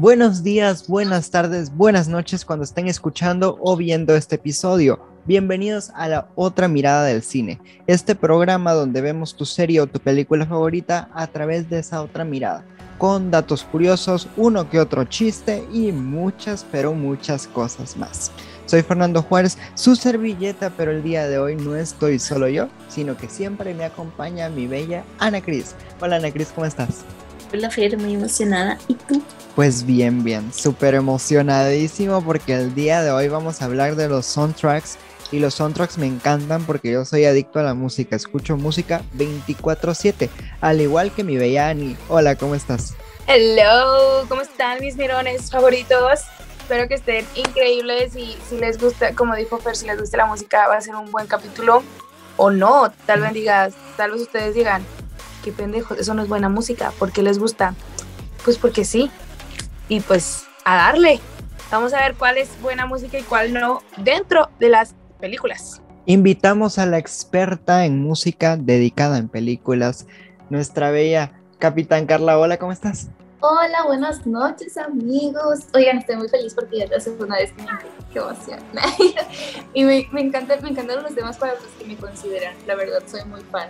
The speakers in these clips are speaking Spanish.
Buenos días, buenas tardes, buenas noches cuando estén escuchando o viendo este episodio. Bienvenidos a la otra mirada del cine, este programa donde vemos tu serie o tu película favorita a través de esa otra mirada, con datos curiosos, uno que otro chiste y muchas, pero muchas cosas más. Soy Fernando Juárez, su servilleta, pero el día de hoy no estoy solo yo, sino que siempre me acompaña mi bella Ana Cris. Hola Ana Cris, ¿cómo estás? Hola Fer, muy emocionada. ¿Y tú? Pues bien, bien, súper emocionadísimo porque el día de hoy vamos a hablar de los soundtracks y los soundtracks me encantan porque yo soy adicto a la música, escucho música 24/7, al igual que mi bella Ani. Hola, ¿cómo estás? Hello, ¿cómo están mis mirones favoritos? Espero que estén increíbles y si les gusta, como dijo Fer, si les gusta la música va a ser un buen capítulo o no, tal vez digas, tal vez ustedes digan, qué pendejos, eso no es buena música, ¿por qué les gusta? Pues porque sí, y pues a darle. Vamos a ver cuál es buena música y cuál no dentro de las películas. Invitamos a la experta en música dedicada en películas, nuestra bella Capitán Carla. Hola, ¿cómo estás? Hola, buenas noches amigos. Oigan, estoy muy feliz porque ya la segunda vez que me qué emoción. y me, me, encanta, me encantan los temas para los que me consideran. La verdad, soy muy fan.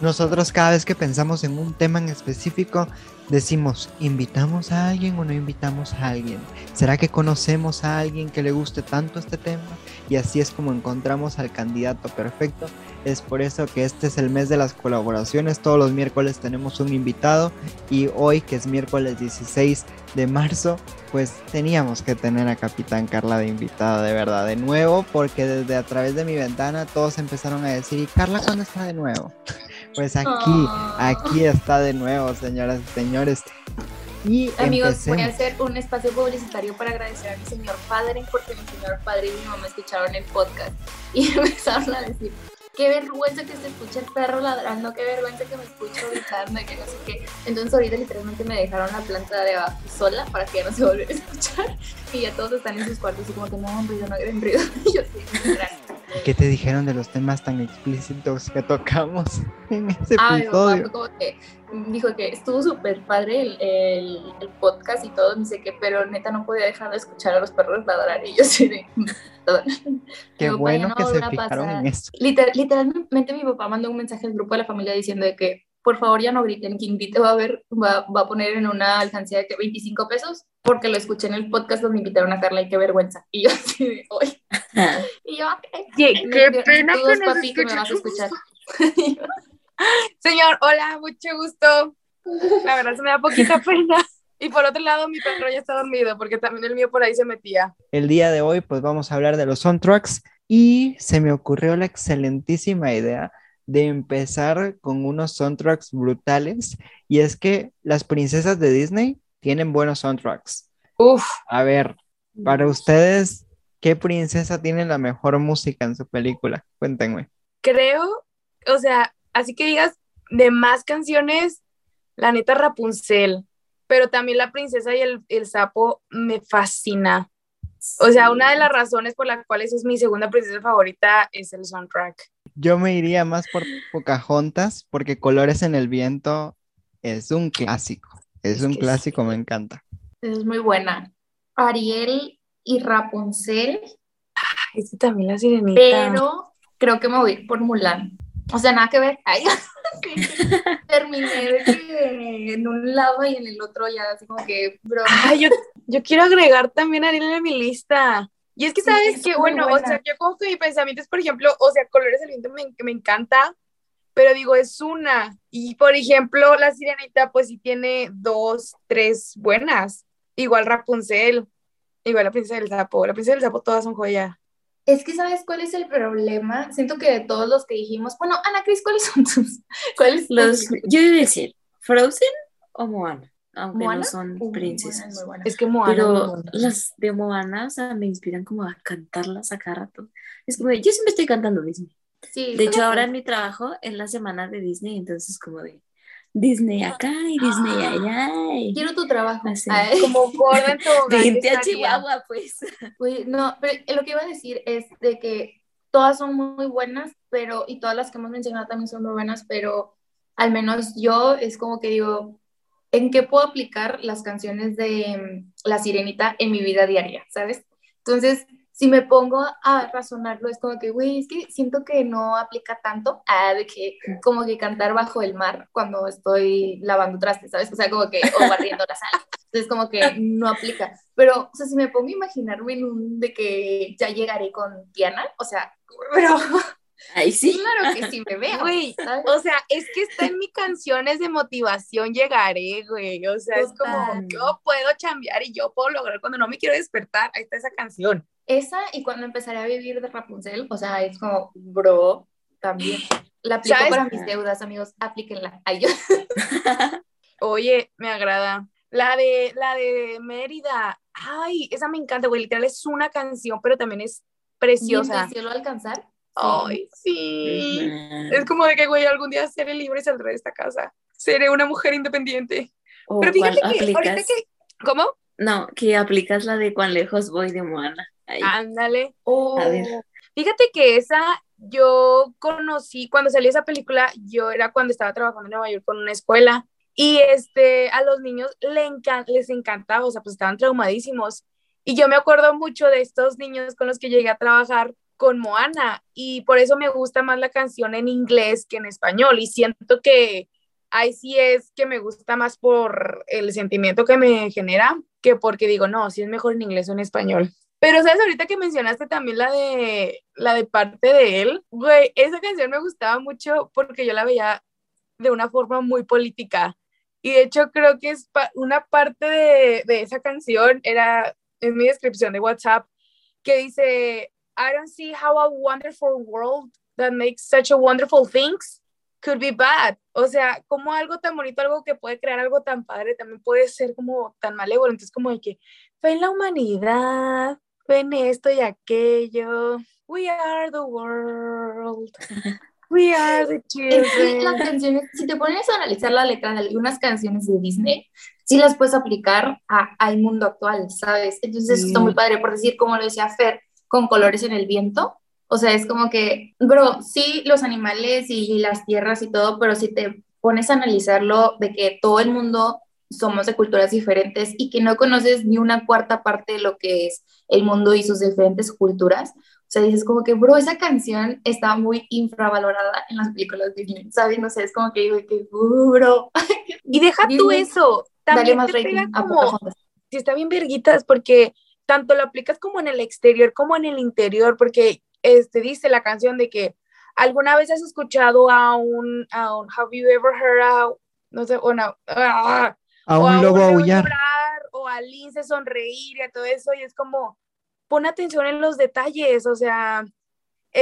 Nosotros cada vez que pensamos en un tema en específico, decimos, ¿invitamos a alguien o no invitamos a alguien? ¿Será que conocemos a alguien que le guste tanto este tema? Y así es como encontramos al candidato perfecto. Es por eso que este es el mes de las colaboraciones. Todos los miércoles tenemos un invitado y hoy que es miércoles 16 de marzo, pues teníamos que tener a Capitán Carla de invitada de verdad de nuevo porque desde a través de mi ventana todos empezaron a decir, ¿y Carla cuándo está de nuevo? Pues aquí, aquí está de nuevo, señoras y señores. Y Amigos, voy a hacer un espacio publicitario para agradecer a mi señor padre, porque mi señor padre y mi mamá escucharon el podcast y empezaron a decir, qué vergüenza que se escuche el perro ladrando, qué vergüenza que me escucho gritando que no sé qué. Entonces ahorita literalmente me dejaron la planta de abajo sola para que no se volviera a escuchar y ya todos están en sus cuartos y como que no ruido, no hagan ruido. Y yo sí, ¿Qué te dijeron de los temas tan explícitos que tocamos en ese episodio? como que dijo que estuvo súper padre el, el, podcast y todo, dice que, pero neta no podía dejar de escuchar a los perros ladrar y yo sí de... Qué bueno que se fijaron en eso. literalmente mi papá mandó un mensaje al grupo de la familia diciendo de que por favor ya no griten, quien grite va a ver, va, va, a poner en una alcancía de 25 pesos, porque lo escuché en el podcast donde invitaron a Carla y qué vergüenza. Y yo así de hoy. y yo, ¿Qué, qué pena que, papi, que me vas a escuchar. Señor, hola, mucho gusto. La verdad se me da poquita pena. Y por otro lado, mi perro ya está dormido porque también el mío por ahí se metía. El día de hoy, pues vamos a hablar de los soundtracks y se me ocurrió la excelentísima idea de empezar con unos soundtracks brutales y es que las princesas de Disney tienen buenos soundtracks. Uf. A ver, para ustedes, ¿qué princesa tiene la mejor música en su película? Cuéntenme. Creo, o sea, así que digas de más canciones, la neta Rapunzel, pero también la princesa y el, el sapo me fascina. O sea, una de las razones por las cuales es mi segunda princesa favorita es el soundtrack. Yo me iría más por Pocahontas porque Colores en el Viento es un clásico. Es, un clásico, me encanta. Es muy buena. Ariel y Rapunzel. Ese también la sirenita. Pero creo que me voy por Mulan. O sea, nada que ver. Ay, terminé de en un lado y en el otro ya así como que Ay, yo, yo quiero agregar también a Ariel a mi lista. Y es que sabes que, bueno, o sea, yo como que mi pensamiento es, por ejemplo, o sea, Colores del Viento me, me encanta, pero digo, es una. Y por ejemplo, La Sirenita, pues sí tiene dos, tres buenas. Igual Rapunzel, igual La Princesa del Sapo. La Princesa del Sapo todas son joya. Es que, ¿sabes cuál es el problema? Siento que de todos los que dijimos, bueno, Ana Cris, ¿cuáles son tus? ¿Cuáles los? Yo iba a decir, ¿Frozen o Moana? Aunque no son princesas. es que Moana. Pero las de Moana, o sea, me inspiran como a cantarlas a cada rato. Es como, yo siempre estoy cantando Disney. Sí, de hecho, ahora en mi trabajo es la semana de Disney, entonces como de Disney acá y Disney ah, allá. Quiero tu trabajo. Así. como gorda en Vente a Chihuahua, pues. pues. No, pero lo que iba a decir es de que todas son muy buenas, pero, y todas las que hemos mencionado también son muy buenas, pero al menos yo es como que digo, ¿en qué puedo aplicar las canciones de mm, La Sirenita en mi vida diaria? ¿Sabes? Entonces, si me pongo a razonarlo, es como que, güey, es que siento que no aplica tanto a de que, como que cantar bajo el mar cuando estoy lavando trastes, ¿sabes? O sea, como que, o barriendo la sal. Entonces, como que no aplica. Pero, o sea, si me pongo a imaginarme de que ya llegaré con Tiana, o sea, pero Ahí sí. Claro que sí me veo. Güey, o sea, es que está en mis canciones de motivación llegaré, güey. O sea, es como yo puedo chambear y yo puedo lograr cuando no me quiero despertar. Ahí está esa canción. Esa y cuando empezaré a vivir de Rapunzel, o sea, es como, bro, también. La aplico para mis deudas, amigos, aplíquenla. Ay, yo. Oye, me agrada. La de, la de Mérida, ay, esa me encanta, güey, literal es una canción, pero también es preciosa. ¿Y cielo alcanzar? Ay, sí. Es como de que, güey, algún día seré libre y saldré de esta casa. Seré una mujer independiente. Pero fíjate que, ahorita que, ¿cómo? No, que aplicas la de cuán lejos voy de Moana. Ándale. A ver. Oh. Fíjate que esa yo conocí, cuando salió esa película, yo era cuando estaba trabajando en Nueva York con una escuela y este, a los niños le les encantaba, o sea, pues estaban traumadísimos. Y yo me acuerdo mucho de estos niños con los que llegué a trabajar con Moana y por eso me gusta más la canción en inglés que en español y siento que ahí sí es que me gusta más por el sentimiento que me genera que porque digo, no, sí es mejor en inglés o en español. Pero sabes, ahorita que mencionaste también la de la de parte de él, güey, esa canción me gustaba mucho porque yo la veía de una forma muy política. Y de hecho creo que es una parte de, de esa canción era en mi descripción de WhatsApp que dice I don't see how a wonderful world that makes such a wonderful things could be bad. O sea, como algo tan bonito, algo que puede crear algo tan padre, también puede ser como tan malévolo. Entonces, como de que fe en la humanidad, fe en esto y aquello. We are the world. We are the children. las canciones, si te pones a analizar la letra de algunas canciones de Disney, sí las puedes aplicar a, al mundo actual, ¿sabes? Entonces, eso está muy padre, por decir, como lo decía Fer, con colores en el viento. O sea, es como que, bro, sí, los animales y las tierras y todo, pero si te pones a analizarlo de que todo el mundo somos de culturas diferentes y que no conoces ni una cuarta parte de lo que es el mundo y sus diferentes culturas. O sea, dices como que, bro, esa canción está muy infravalorada en las películas de Disney, ¿sabes? No sé, es como que digo que, uh, bro. Y deja tú eso, también más te pega como, si está bien verguitas, porque tanto lo aplicas como en el exterior como en el interior, porque este, dice la canción de que alguna vez has escuchado a un, a un have you ever heard a, no sé, una, ah, a un lobo aullar. O a lince sonreír y a todo eso, y es como, pon atención en los detalles, o sea,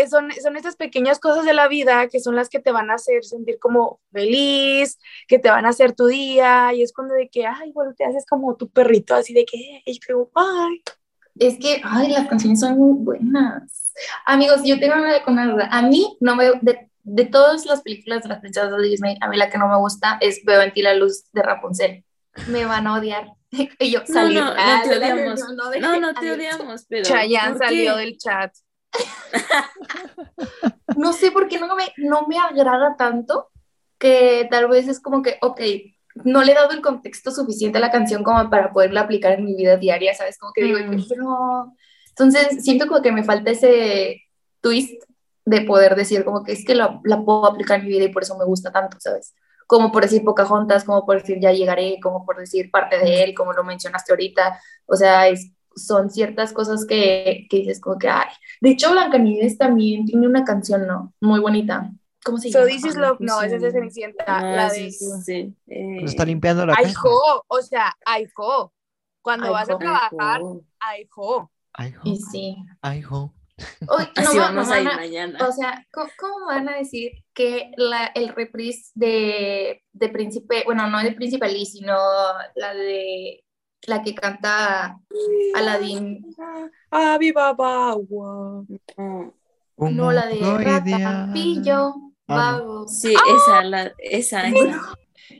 son, son estas pequeñas cosas de la vida que son las que te van a hacer sentir como feliz, que te van a hacer tu día, y es cuando de que, ay, bueno, te haces como tu perrito, así de que, ay. Es que, ay, las canciones son muy buenas. Amigos, yo tengo una, una duda. A mí, no me, de, de todas las películas de las princesas de Disney, a mí la que no me gusta es Veo en ti la luz de Rapunzel. Me van a odiar. y yo salí. No, no, no te odiamos. No, no, te odiamos, pero. Chayanne salió del chat. no sé por qué no me, no me agrada tanto que tal vez es como que, ok, no le he dado el contexto suficiente a la canción como para poderla aplicar en mi vida diaria, ¿sabes? Como que digo, no. Entonces, siento como que me falta ese twist de poder decir como que es que la, la, puedo aplicar en mi vida y por eso me gusta tanto, ¿sabes? Como por decir Pocahontas, como por decir Ya llegaré, como por decir parte de él, como lo mencionaste ahorita. O sea, es, son ciertas cosas que, que dices como que, ay. De hecho, Blancanieves también tiene una canción, ¿no? Muy bonita. ¿Cómo se llama? So This is Love, no, esa es de Cenicienta, ah, la de... Sí, sí. Eh... está limpiando la casa. o sea, jo. Cuando vas a trabajar, jo. Y sí. jo. Así vamos a ir mañana. O sea, ¿cómo, van a decir que la, el reprise de, de Príncipe, bueno, no de Príncipe Ali, sino la de la que canta Aladdin? Ah, viva No, la de Rata, Pillo, Ah, sí, esa, la, esa,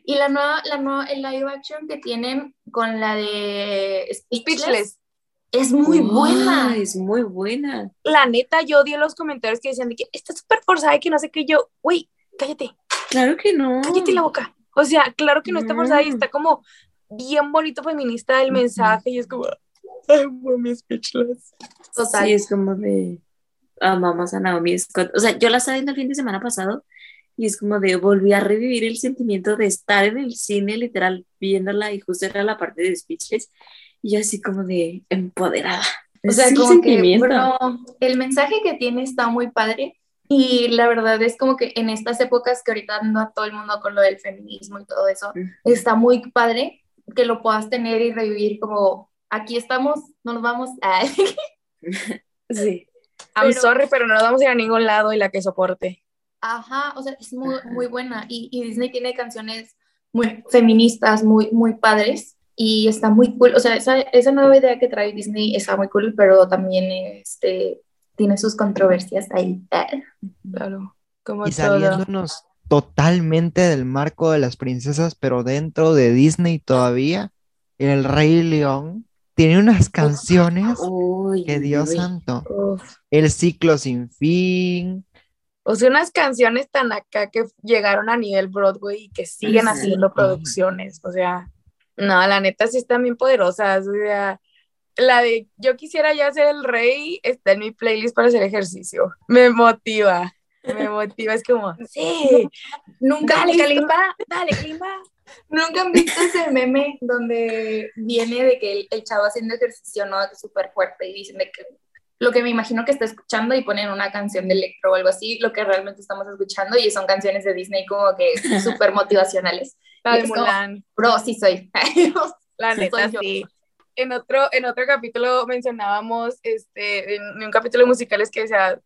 Y la nueva, la nueva, el live action que tienen con la de Speechless, es muy buena. Es muy buena. La neta, yo odio los comentarios que decían de que está súper forzada y que no sé qué yo, uy, cállate. Claro que no. Cállate la boca. O sea, claro que no está forzada y está como bien bonito feminista el mensaje y es como, ay, mami, speechless. Total. Sí, es como de, amamos a Naomi Scott. O sea, yo la estaba viendo el fin de semana pasado y es como de, volví a revivir el sentimiento de estar en el cine, literal, viéndola y justo era la parte de speechless y así como de empoderada. O sea, como que, bueno, el mensaje que tiene está muy padre y la verdad es como que en estas épocas que ahorita anda todo el mundo con lo del feminismo y todo eso, está muy padre que lo puedas tener y revivir como aquí estamos, no nos vamos a... sí. I'm sorry, pero no nos vamos a ir a ningún lado y la que soporte. Ajá, o sea, es muy, muy buena y, y, Disney tiene canciones muy feministas, muy, muy padres y está muy cool. O sea, esa, esa nueva idea que trae Disney está muy cool, pero también este, tiene sus controversias ahí. Claro, como y saliéndonos totalmente del marco de las princesas, pero dentro de Disney todavía, El Rey León tiene unas canciones que Dios santo. El ciclo sin fin. O sea, unas canciones tan acá que llegaron a nivel Broadway y que siguen haciendo producciones. O sea, no, la neta sí están bien poderosas. O sea, la de yo quisiera ya ser el rey está en mi playlist para hacer ejercicio. Me motiva, me motiva. Es como, sí, nunca. Dale, Kalimba, dale, Kalimba. Nunca han visto ese meme donde viene de que el, chavo haciendo ejercicio, ¿no? Súper fuerte y dicen de que lo que me imagino que está escuchando y ponen una canción de electro o algo así, lo que realmente estamos escuchando y son canciones de Disney como que súper motivacionales. La de Mulan. Bro, sí soy. La neta, sí en otro, en otro capítulo mencionábamos, este, en, un capítulo de musicales que decía,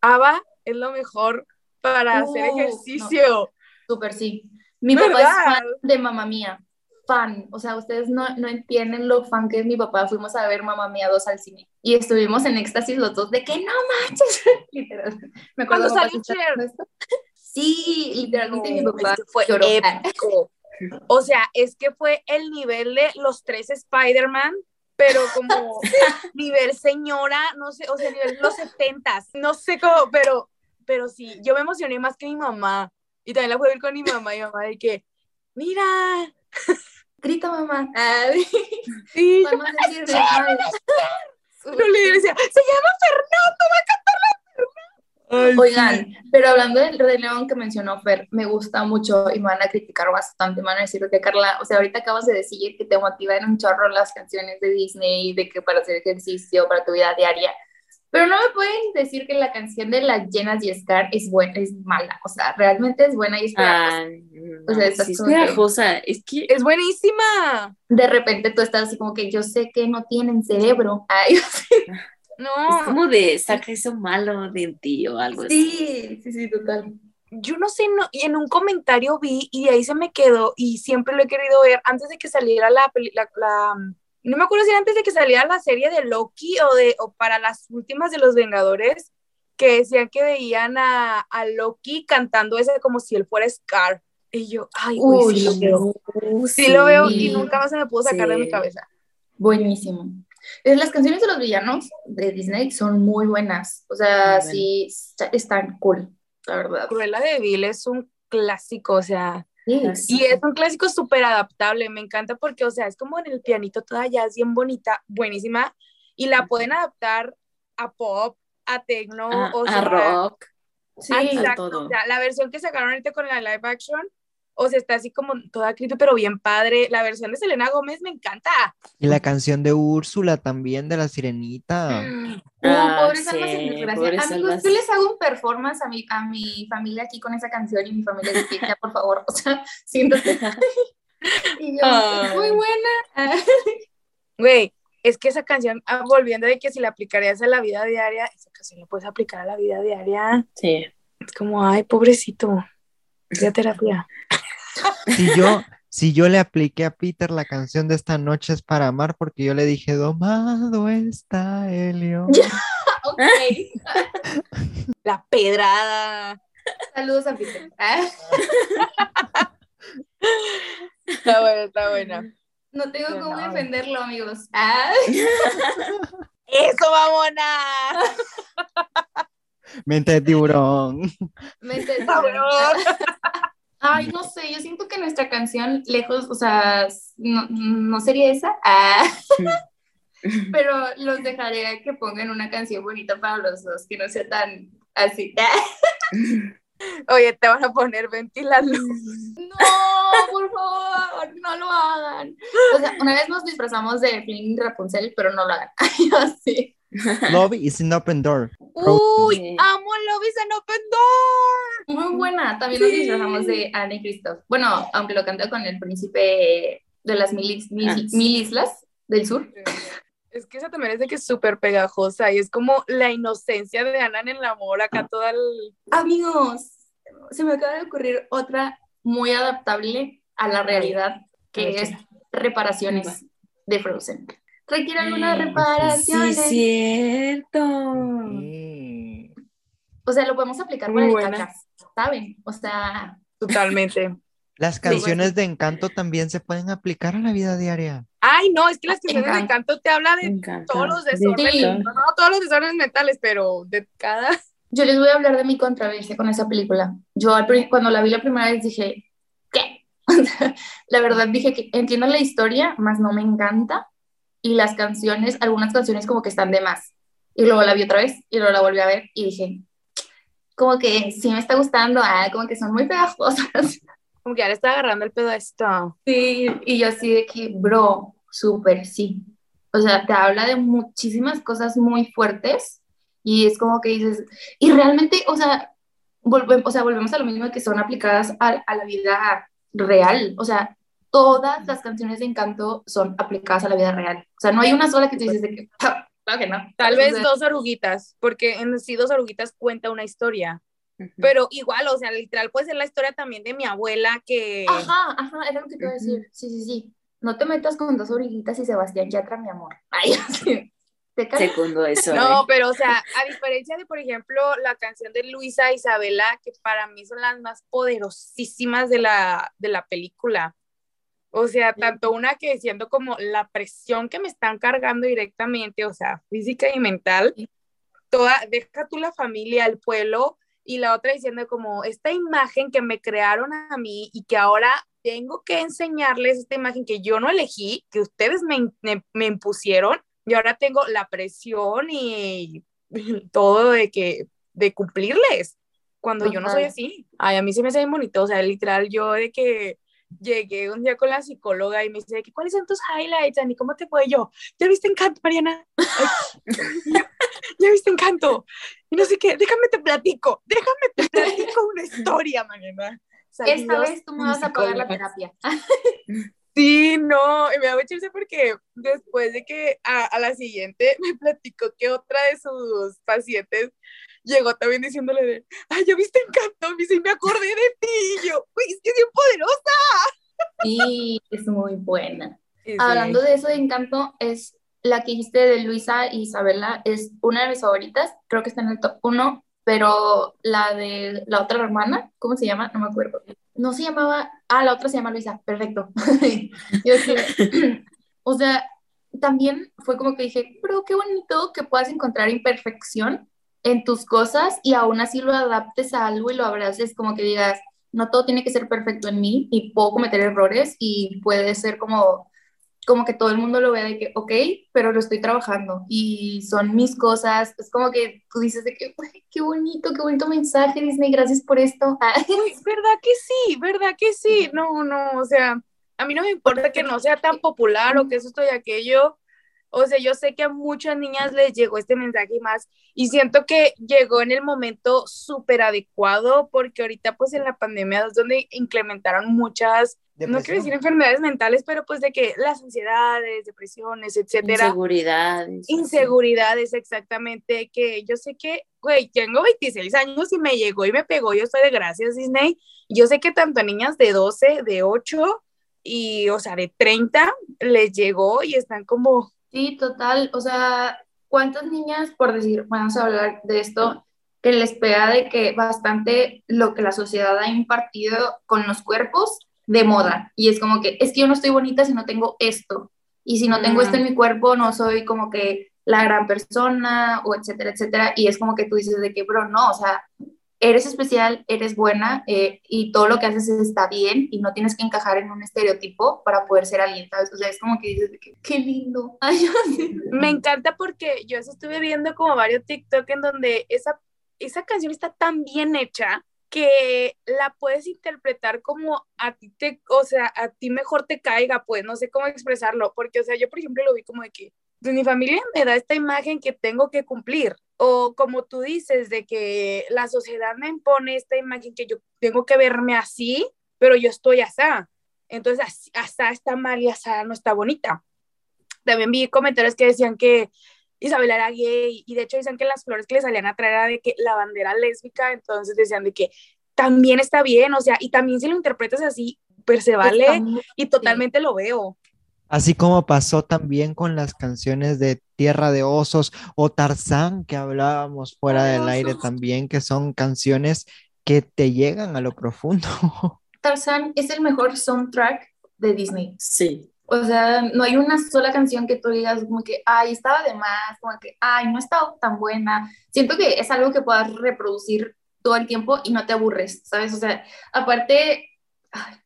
ABBA es lo mejor para hacer ejercicio. Súper sí. Mi papá es fan de Mamá Mía, fan. O sea, ustedes no, no, entienden lo fan que es mi papá. Fuimos a ver Mamá Mía 2 al cine y estuvimos en éxtasis los dos de que no manches. Literal. Me acuerdo salió. Sí, literalmente mi papá fue épico. O sea, es que fue el nivel de los tres Spider-Man, pero como nivel señora, no sé, o sea, nivel los setentas, no sé cómo, pero, pero sí, yo me emocioné más que mi mamá. Y también la fui a ver con mi mamá y mamá de que, mira. Grita mamá. sí. Vamos a decir, no le decía, se llama Fernando, va a cantar la Oigan, pero hablando del Rey León que mencionó Fer, me gusta mucho y me van a criticar bastante, me van a decir que Carla, o sea, ahorita acabas de decir que te motivan un chorro las canciones de Disney, de que para hacer ejercicio, para tu vida diaria, pero no me pueden decir que la canción de las llenas y Scar es buena, es mala, o sea, realmente es buena y es ah, o sea, es pegajosa, es que es buenísima. De repente tú estás así como que yo sé que no tienen cerebro. Ay, No. Es como de saca eso malo de ti o algo así. Sí, sí, sí, total. Yo no sé, no, y en un comentario vi y de ahí se me quedó y siempre lo he querido ver antes de que saliera la, la, la no me acuerdo si antes de que saliera la serie de Loki o de o para las últimas de los Vengadores que decían que veían a, a Loki cantando ese como si él fuera Scar y yo ay sí, lo veo. sí, lo veo y nunca más se me pudo sacar de mi cabeza buenísimo las canciones de los villanos de Disney son muy buenas. O sea, sí, están cool, la verdad. Cruella de Vil es un clásico, o sea. Y es un clásico súper adaptable, me encanta porque, o sea, es como en el pianito toda es bien bonita, buenísima, y la pueden adaptar a pop, a techno, o a rock. Sí, exacto. O sea, la versión que sacaron ahorita con la live action o sea, está así como toda creepy, pero bien padre. La versión de Selena Gómez me encanta. Y la canción de Úrsula también, de la sirenita. Uh, ah, pobres almas en desgracia. Amigos, yo les hago un performance a mi, a mi familia aquí con esa canción y mi familia dice, ya, por favor, o sea, siéntate. y yo, muy buena. Güey, es que esa canción, ah, volviendo de que si la aplicarías a la vida diaria, esa canción la puedes aplicar a la vida diaria. Sí. Es como, ay, pobrecito, ya terapia. Si yo, si yo le apliqué a Peter la canción de esta noche es para amar, porque yo le dije, domado está Helio. ok. La pedrada. Saludos a Peter. está buena, está buena. No tengo cómo defenderlo, amigos. ¡Eso, mamona! Mente de tiburón. Mente de tiburón. Ay, no sé, yo siento que nuestra canción lejos, o sea, no, no sería esa, ah. pero los dejaré que pongan una canción bonita para los dos, que no sea tan así. Oye, te van a poner ventilando. No, por favor, no lo hagan. O sea, una vez nos disfrazamos de Flynn Rapunzel, pero no lo hagan. Así. Love is an open door. Uy, amo Love is an open door. Muy buena. También nos disfrazamos de Anne y Christoph. Bueno, aunque lo cantó con el príncipe de las mil, ah, mil islas del sur. Es que esa también es de que es súper pegajosa y es como la inocencia de Ana en el amor, acá toda el... Amigos, se me acaba de ocurrir otra muy adaptable a la realidad, que es reparaciones de Frozen. ¿Requiere alguna reparación? Sí, cierto. O sea, lo podemos aplicar para el ¿saben? O sea... Totalmente. Las canciones de encanto también se pueden aplicar a la vida diaria. Ay, no, es que las canciones de encanto te hablan de todos los desórdenes, no, todos los desórdenes mentales, pero de cada... Yo les voy a hablar de mi controversia con esa película. Yo cuando la vi la primera vez dije, ¿qué? la verdad dije que entiendo la historia, más no me encanta. Y las canciones, algunas canciones como que están de más. Y luego la vi otra vez y luego la volví a ver y dije, como que sí me está gustando, ah, como que son muy pegajosas. Como que ya le está agarrando el pedo a esto. Sí, y yo así de que, bro, súper sí. O sea, te habla de muchísimas cosas muy fuertes y es como que dices, y realmente, o sea, volvemos, o sea, volvemos a lo mismo que son aplicadas a, a la vida real. O sea, todas las canciones de encanto son aplicadas a la vida real. O sea, no hay una sola que te dices de que, claro que no. Tal vez dos oruguitas, porque en sí dos oruguitas cuenta una historia. Pero igual, o sea, literal puede ser la historia también de mi abuela que... Ajá, ajá, era lo que te iba a decir. Sí, sí, sí. No te metas con dos orillitas y Sebastián Yatra, mi amor. Ay, así. Segundo eso. No, ¿eh? pero o sea, a diferencia de, por ejemplo, la canción de Luisa Isabela, que para mí son las más poderosísimas de la, de la película. O sea, tanto una que siendo como la presión que me están cargando directamente, o sea, física y mental, toda, deja tú la familia, el pueblo, y la otra diciendo como esta imagen que me crearon a mí y que ahora tengo que enseñarles esta imagen que yo no elegí, que ustedes me, me, impusieron y ahora tengo la presión y todo de que de cumplirles cuando yo no soy así. Ay, a mí se me hace muy bonito, o sea, literal yo de que llegué un día con la psicóloga y me dice, ¿cuáles son tus highlights, Ani? ¿Cómo te fue yo? ¿Ya viste Encanto, Mariana? ¿Ya viste Encanto? Y no sé qué, déjame te platico, déjame te platico una historia, Mariana. Esta vez tú me vas a pagar la terapia. Sí, no, y me da mucha porque después de que a, a, la siguiente me platicó que otra de sus pacientes llegó también diciéndole de, ay, ¿ya viste Encanto? Y me acordé de ti. Y yo, uy, es que es bien poderosa. Sí, es muy buena. Hablando de eso de Encanto, es la que dijiste de Luisa e Isabela, es una de mis favoritas. Creo que está en el top uno, pero la de la otra hermana, ¿cómo se llama? No me acuerdo. No se llamaba, ah, la otra se llama Luisa, perfecto. yo o sea, también fue como que dije, pero qué bonito que puedas encontrar imperfección en tus cosas y aún así lo adaptes a algo y lo abraces, como que digas, no todo tiene que ser perfecto en mí y puedo cometer errores y puede ser como, como que todo el mundo lo vea de que, ok, pero lo estoy trabajando y son mis cosas. Es como que tú dices de que, qué bonito, qué bonito mensaje, Disney, gracias por esto. ¿Verdad que sí? ¿Verdad que sí? No, no, o sea, a mí no me importa que no sea tan popular o que eso estoy aquello o sea, yo sé que a muchas niñas les llegó este mensaje y más, y siento que llegó en el momento súper adecuado, porque ahorita pues en la pandemia es donde implementaron muchas, no quiero decir enfermedades mentales, pero pues de que las ansiedades, depresiones, etcétera. Inseguridades. Inseguridades, exactamente, que yo sé que, güey, tengo 26 años y me llegó y me pegó, yo estoy de gracias Disney, yo sé que tanto a niñas de 12, de 8 y, o sea, de 30 les llegó y están como Sí, total. O sea, ¿cuántas niñas, por decir, vamos a hablar de esto, que les pega de que bastante lo que la sociedad ha impartido con los cuerpos de moda? Y es como que, es que yo no estoy bonita si no tengo esto. Y si no tengo esto en mi cuerpo, no soy como que la gran persona, o etcétera, etcétera. Y es como que tú dices de que, bro, no, o sea, eres especial, eres buena eh, y todo lo que haces está bien y no tienes que encajar en un estereotipo para poder ser alguien, ¿sabes? O sea, es como que dices, qué, lindo. Me encanta porque yo estuve viendo como varios TikTok en donde esa, esa canción está tan bien hecha que la puedes interpretar como a ti te, o sea, a ti mejor te caiga, pues no sé cómo expresarlo, porque, o sea, yo por ejemplo lo vi como de que de mi familia me da esta imagen que tengo que cumplir, o como tú dices, de que la sociedad me impone esta imagen que yo tengo que verme así, pero yo estoy así. Entonces, hasta está mal y hasta no está bonita. También vi comentarios que decían que Isabel era gay y de hecho decían que las flores que le salían a traer era de que la bandera lésbica, entonces decían de que también está bien, o sea, y también si lo interpretas así, pues se vale y totalmente lo veo. Así como pasó también con las canciones de Tierra de Osos o Tarzán, que hablábamos fuera del aire también, que son canciones que te llegan a lo profundo. Tarzán es el mejor soundtrack de Disney. Sí. O sea, no hay una sola canción que tú digas como que, ay, estaba de más, como que, ay, no estaba tan buena. Siento que es algo que puedas reproducir todo el tiempo y no te aburres, ¿sabes? O sea, aparte,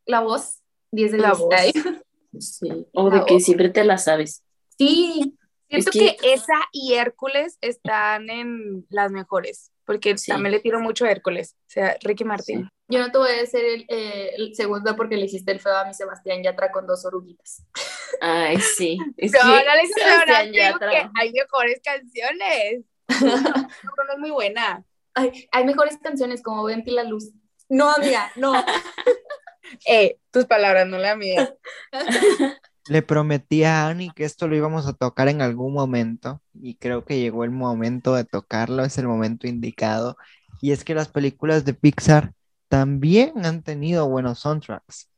la voz, 10 de la voz. Sí, o de que siempre te la sabes. Sí, siento que... esa y Hércules están en las mejores, porque también le tiro mucho a Hércules, o sea, Ricky Martín. Yo no te voy a decir el, eh, segundo porque le hiciste el feo a mi Sebastián Yatra con dos oruguitas. Ay, sí. Es no, no le Sebastián Yatra. Que hay mejores canciones. no, es muy buena. Ay, hay mejores canciones como Vente la luz. No, amiga, no. Eh, tus palabras, no la mía. Le prometí a Annie que esto lo íbamos a tocar en algún momento y creo que llegó el momento de tocarlo, es el momento indicado. Y es que las películas de Pixar también han tenido buenos soundtracks,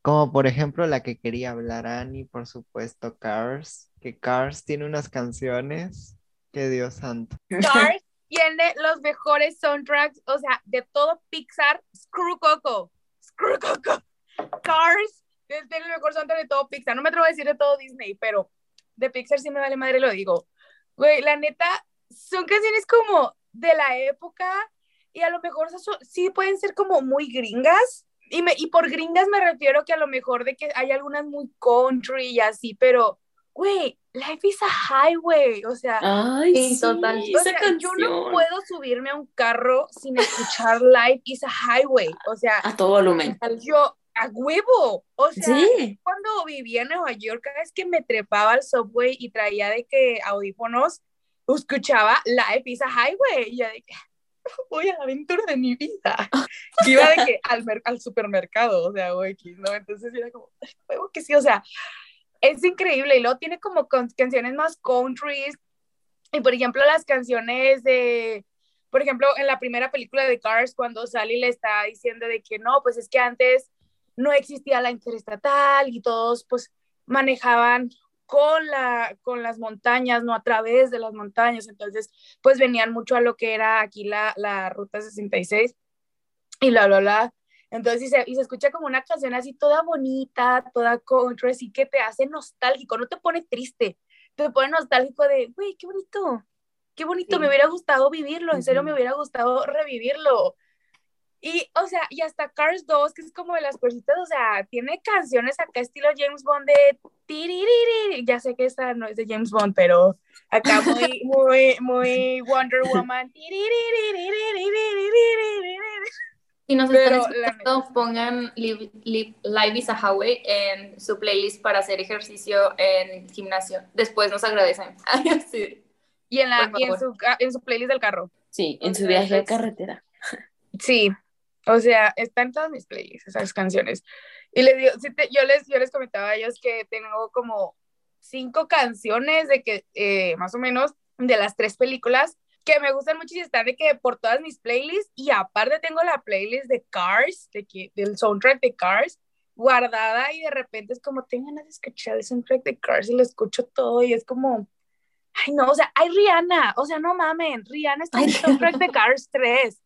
como por ejemplo la que quería hablar Annie, por supuesto, Cars, que Cars tiene unas canciones que Dios santo. Cars tiene los mejores soundtracks, o sea, de todo Pixar, Screw Coco. Cars es el mejor soundtrack de todo Pixar. No me atrevo a decir de todo Disney, pero de Pixar sí me vale madre, lo digo. Güey, la neta, son canciones como de la época y a lo mejor sí pueden ser como muy gringas. Y, me, y por gringas me refiero que a lo mejor de que hay algunas muy country y así, pero, güey, Life is a highway, o sea, Ay, total. O sea, yo no puedo subirme a un carro sin escuchar Life is a highway, o sea, a todo volumen. Yo a huevo, o sea, cuando vivía en Nueva York, cada vez que me trepaba al subway y traía de que audífonos, escuchaba Life is a highway, y ya de que voy a la aventura de mi vida. iba de que al, al supermercado, o sea, güey, ¿no? Entonces era como, huevo que sí, o sea, es increíble. Y luego tiene como canciones más countries. Y por ejemplo las canciones de por ejemplo en la primera película de Cars cuando Sally le está diciendo de que no pues es que antes no existía la interestatal y todos pues manejaban con la con las montañas no a través de las montañas. Entonces pues venían mucho a lo que era aquí la, la ruta 66 y bla bla bla entonces, y se, y se, escucha como una canción así toda bonita, toda country, así que te hace nostálgico, no te pone triste, te pone nostálgico de, güey, qué bonito, qué bonito, me hubiera gustado vivirlo, en serio me hubiera gustado revivirlo. Y, o sea, y hasta Cars 2, que es como de las cositas, o sea, tiene canciones acá estilo James Bond de tiririri, ya sé que esta no es de James Bond, pero acá muy, muy, muy Wonder Woman. Si nos están escuchando, pongan Live, is a Highway en su playlist para hacer ejercicio en gimnasio. Después nos agradecen. Y, en, la, en, su, en su playlist del carro. Sí, en su viaje de carretera. Sí, o sea, están en todas mis playlists esas canciones. Y les digo, yo, les, yo les comentaba a ellos que tengo como cinco canciones de que, eh, más o menos, de las tres películas que me gustan mucho y están de que por todas mis playlists y aparte tengo la playlist de Cars, de que, del soundtrack de Cars guardada y de repente es como tengo ganas de escuchar el soundtrack de Cars y lo escucho todo y es como ay no, o sea, hay Rihanna, o sea, no mamen, Rihanna está en el soundtrack de Cars 3.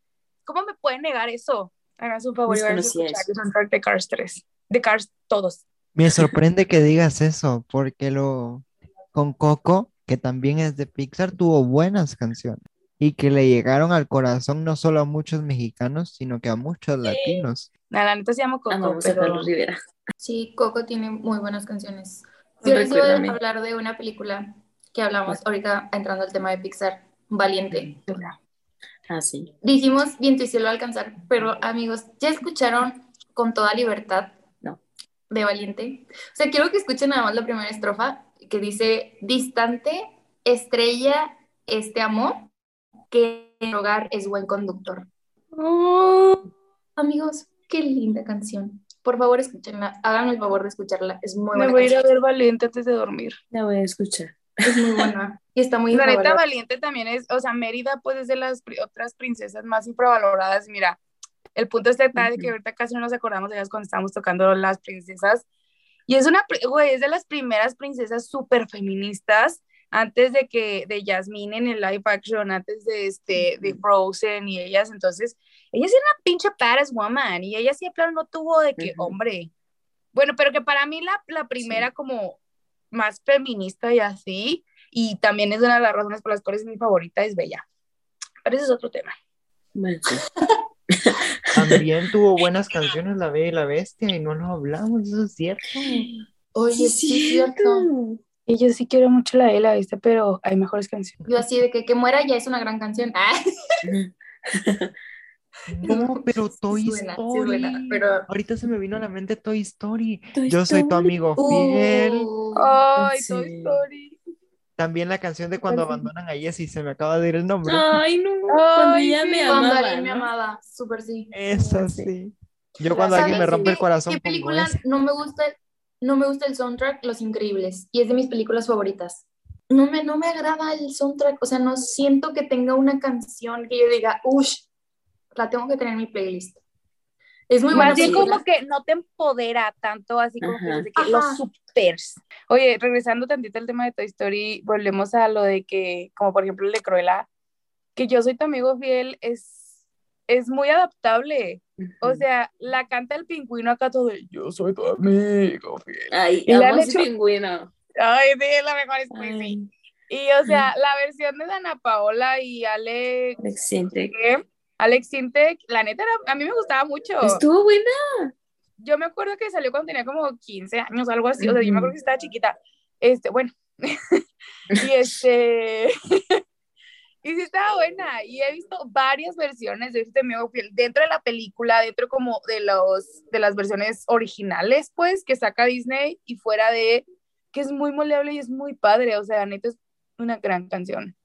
¿Cómo me pueden negar eso? Hagas un favor y a escuchar el soundtrack de Cars 3, de Cars todos. Me sorprende que digas eso, porque lo con Coco que también es de Pixar, tuvo buenas canciones. y que le llegaron al corazón no solo a muchos mexicanos, sino que a muchos latinos. La, neta se llama Coco. pero... Rivera. Sí, Coco tiene muy buenas canciones. Yo les voy a hablar de una película que hablamos ahorita entrando al tema de Pixar, Valiente. Ah, sí. Dijimos viento y cielo alcanzar, pero amigos, ¿ya escucharon con toda libertad? No. De Valiente. O sea, quiero que escuchen nada más la primera estrofa que dice, distante, estrella, este amor, que el hogar es buen conductor. Oh. Amigos, qué linda canción. Por favor, escúchenla. Háganme el favor de escucharla. Es muy buena. Me voy a ir a ver Valiente antes de dormir. La voy a escuchar. Es muy buena. Y está muy La neta Valiente también es, o sea, Mérida pues es de las otras princesas más infravaloradas. Mira, el punto está de que ahorita casi no nos acordamos de ellas cuando estábamos tocando las princesas. Y es una, güey, es de las primeras princesas súper feministas antes de que, de Jasmine en el live action, antes de este, de Frozen y ellas, entonces, ella era una pinche badass woman y ella sí, claro, no tuvo de que, hombre, bueno, pero que para mí la, la primera como más feminista y así, y también es una de las razones por las cuales mi favorita es Bella. Pero ese es otro tema. También tuvo buenas canciones La Bella y la Bestia y no lo hablamos, eso es cierto. Oye, sí, es cierto. Y yo sí quiero mucho la de la Bestia, pero hay mejores canciones. Yo así de que, que muera ya es una gran canción. No, pero Toy Story. pero... Ahorita se me vino a la mente Toy Story. Yo soy tu amigo fiel. Uh, Ay, Toy Story. También la canción de cuando abandonan a Jessie, se me acaba de ir el nombre. Ay, no. cuando ella me amaba. Cuando alguien me amaba. Súper sí. Eso sí. Yo cuando alguien me rompe el corazón. ¿Qué película no me gusta? No me gusta el soundtrack, Los Increíbles, y es de mis películas favoritas. No me, no me agrada el soundtrack, o sea, no siento que tenga una canción que yo diga, uff, la tengo que tener en mi playlist. Es muy Más bien como que no te empodera tanto, así como que, los supers. Oye, regresando tantito al tema de Toy Story, volvemos a lo de que, como por ejemplo el de Cruella, que yo soy tu amigo fiel, es, es muy adaptable. O sea, la canta el pingüino acá todo de yo soy tu amigo fiel. Ay, y la pingüino. Ay, sí, es la mejor especie. Y o sea, la versión de Dana Paola y Alex. ¿qué? Alex Sintek, la neta, a mí me gustaba mucho. Estuvo buena. Yo me acuerdo que salió cuando tenía como 15 años, algo así, o sea, yo me acuerdo que estaba chiquita. Este, bueno, y este, y sí estaba buena, y he visto varias versiones de este dentro de la película, dentro como de, los, de las versiones originales, pues, que saca Disney, y fuera de, que es muy moleable y es muy padre, o sea, neta es una gran canción.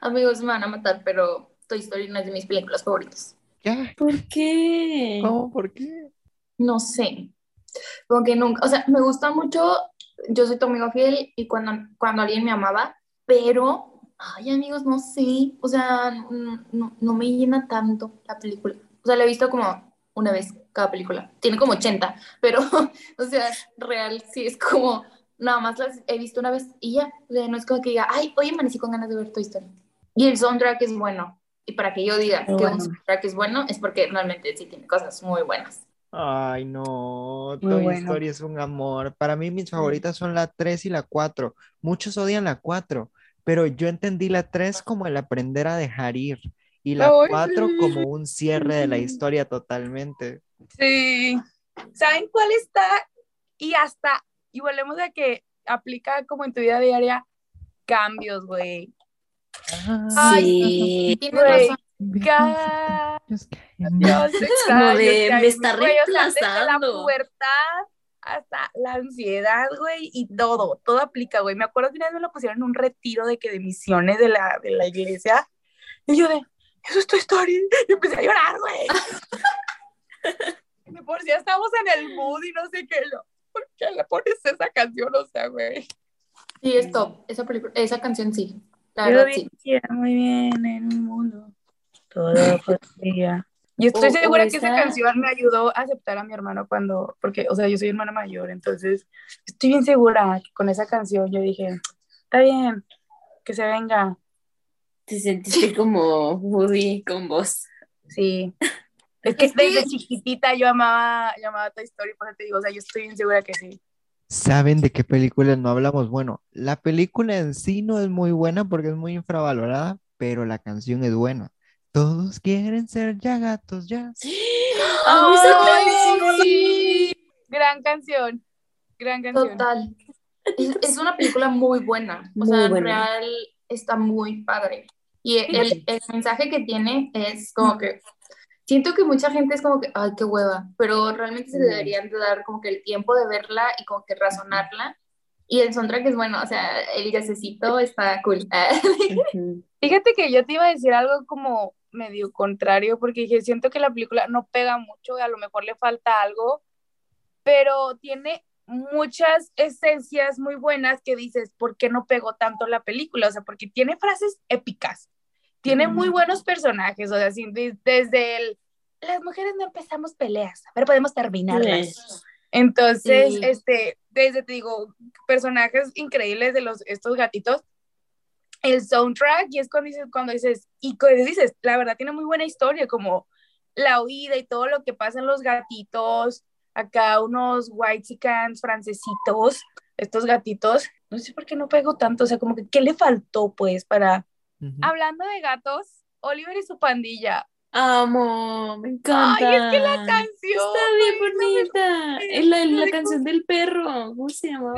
Amigos, me van a matar, pero Toy Story no es de mis películas favoritas. ¿Qué? ¿Por qué? ¿Cómo? ¿Por qué? No sé. Como que nunca, o sea, me gusta mucho, yo soy tu amigo fiel y cuando, cuando alguien me amaba, pero, ay amigos, no sé, o sea, no, no me llena tanto la película. O sea, la he visto como una vez cada película. Tiene como 80, pero, o sea, real, sí es como, nada más las he visto una vez y ya. O sea, no es como que diga, ay, oye, amanecí con ganas de ver Toy Story. Y el soundtrack es bueno. Y para que yo diga que un soundtrack es bueno, es porque realmente sí tiene cosas muy buenas. Ay, no, Toy Story es un amor. Para mí mis favoritas son la 3 y la 4. Muchos odian la 4, pero yo entendí la 3 como el aprender a dejar ir y la 4 como un cierre de la historia totalmente. Sí. ¿Saben cuál está? Y hasta, y volvemos a que aplica como en tu vida diaria cambios, güey. Sí. Güey. Dios me está reemplazando. la pubertad hasta la ansiedad, güey, y todo, todo aplica, güey. Me acuerdo que una vez me lo pusieron en un retiro de que de misiones de la, de la iglesia, y yo de, eso es tu historia, y empecé a llorar, güey. por si ya estamos en el mood y no sé qué, lo, ¿por qué le pones esa canción? O sea, güey. Sí, es top, esa, esa canción sí. Yo vivía muy bien en un mundo. Todo podría. Y estoy segura que esa canción me ayudó a aceptar a mi hermano cuando, porque, o sea, yo soy hermana mayor, entonces estoy bien segura que con esa canción yo dije, está bien, que se venga. Te sentiste como Woody con vos. Sí. Es que desde chiquitita yo amaba, yo amaba Toy Story, por eso te digo, o sea, yo estoy bien segura que sí. ¿Saben de qué película no hablamos? Bueno, la película en sí no es muy buena porque es muy infravalorada, pero la canción es buena. Todos quieren ser ya gatos, ya. ¡Ay, Gran canción. Gran canción. Total. Es, una película muy buena. O sea, en real está muy padre. Y el, el, mensaje que tiene es como que siento que mucha gente es como que, ay, qué hueva, pero realmente se deberían de dar como que el tiempo de verla y como que razonarla. Y el soundtrack es bueno, o sea, el jazzecito está cool. Fíjate que yo te iba a decir algo como medio contrario, porque dije, siento que la película no pega mucho, a lo mejor le falta algo, pero tiene muchas esencias muy buenas que dices, ¿por qué no pegó tanto la película? O sea, porque tiene frases épicas, tiene muy buenos personajes, o sea, desde el, las mujeres no empezamos peleas, pero podemos terminarlas. Entonces, este, desde, te digo, personajes increíbles de los, estos gatitos, el soundtrack, y es cuando dices, cuando dices, y cuando dices, la verdad tiene muy buena historia, como la oída y todo lo que pasa en los gatitos, acá unos white cans francesitos, estos gatitos, no sé por qué no pego tanto, o sea, como que, ¿qué le faltó, pues, para... Hablando de gatos, Oliver y su pandilla, Amo, me encanta. Ay, es que la canción. Está bien bonita. Es la, la canción del perro. ¿Cómo se llama?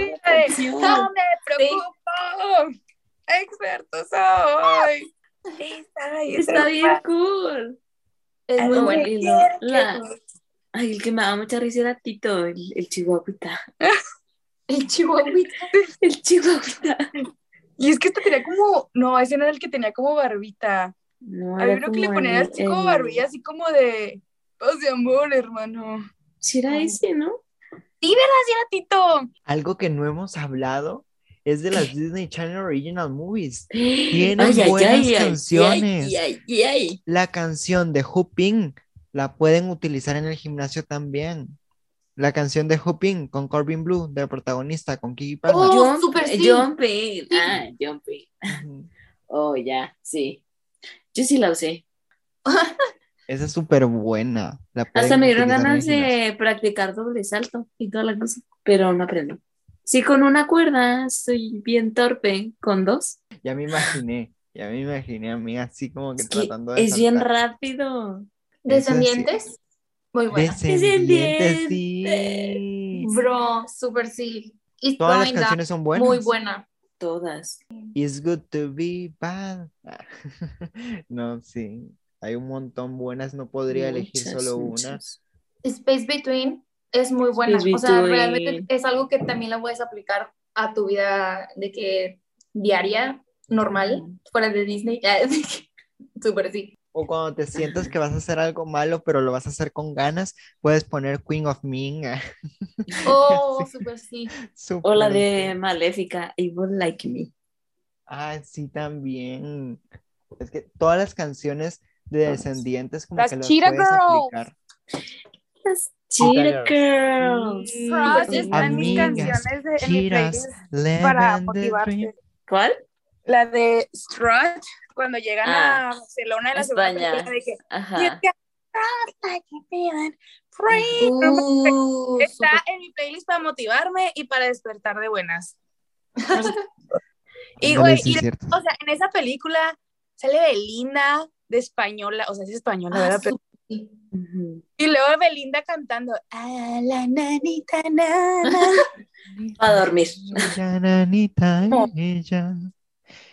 Sí, no me preocupo. Experto soy. Está, está bien cool. Es muy bonito. Ay, el que me daba mucha risa era Tito, el, el chihuahuita. el chihuahuita. el chihuahuita. Y es que este tenía como, no, ese no era el que tenía como barbita. No, Había uno que le ponían así como barbilla, así como de paz de amor, hermano. Si era ese, ¿no? Sí, ¿verdad? Sí era Tito. Algo que no hemos hablado es de las Disney Channel Original Movies. Tienen buenas canciones. la canción de Hooping la pueden utilizar en el gimnasio también. La canción de Hooping con Corbin Blue, de protagonista, con Kiki Palmer. Oh, super sí. Jumping. Ah, Jumping. Oh, ya, sí. Yo sí la usé. Esa es súper buena. Hasta me dieron ganas de practicar doble salto y toda la cosa, pero no aprendo. Sí, con una cuerda soy bien torpe, con dos. Ya me imaginé, ya me imaginé a mí así como que tratando de. Es bien rápido. ¿Descendientes? Muy buena. Descendientes, sí. Bro, súper sí. Todas las canciones son buenas. Muy buena todas. It's good to be bad. no, sí. Hay un montón buenas, no podría elegir solo una. Space Between es muy buena. o sea, realmente es algo que también la puedes aplicar a tu vida de que diaria, normal, fuera de Disney. Súper sí. O cuando te sientas que vas a hacer algo malo, pero lo vas a hacer con ganas, puedes poner Queen of Ming. Oh, súper sí. o la de Maléfica, Evil Like Me. Ah, sí, también. Es que todas las canciones de Descendientes como que las puedes aplicar. Las Cheetah Girls. Sí, están mis canciones de, para motivarte. ¿Cuál? La de Strut cuando llegan a ah, Barcelona en la España. segunda de que uh, está en mi playlist para motivarme y para despertar de buenas. y güey, o sea, en esa película sale Belinda de española, o sea, es española, ah, ¿verdad? Y luego Belinda cantando a la nanita nana. a dormir. La nanita ella.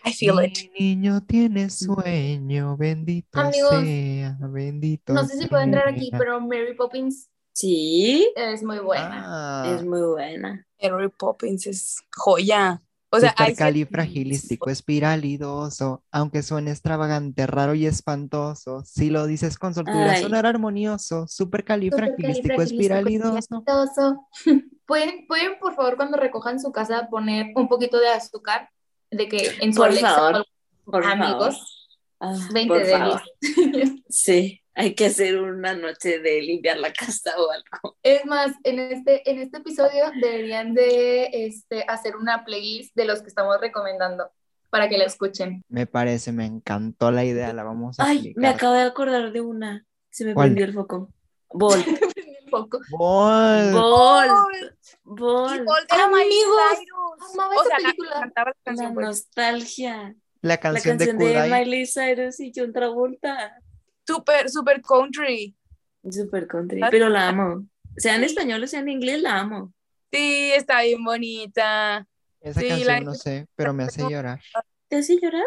I feel it. niño tiene sueño, bendito sea, bendito. No sé si puedo entrar aquí, pero Mary Poppins. Sí. Es muy buena. Ah. Es muy buena. Mary Poppins es joya. O sea, califragilístico, espiralidoso, aunque suene extravagante, raro y espantoso. Si lo dices con soltura, sonará armonioso. Supercalifragilístico, espiralidoso. ¿Pueden, pueden, por favor, cuando recojan su casa, poner un poquito de azúcar de que en su Alexa, por amigos, ah, 20 de Sí, hay que hacer una noche de limpiar la casa o algo. Es más, en este, en este episodio deberían de este, hacer una playlist de los que estamos recomendando para que la escuchen. Me parece, me encantó la idea, la vamos a Ay, me acabo de acordar de una. Se me prendió el foco. Volt. Volt. Volt. Volt. Volt era Amigos, amaba esa película. La, pues. nostalgia. La canción, de, Miley Cyrus y John Travolta. Super, super country. Super country, pero la amo. Sea en español o sea en inglés, la amo. Sí, está bien bonita. Esa canción no sé, pero me hace llorar. ¿Te hace llorar?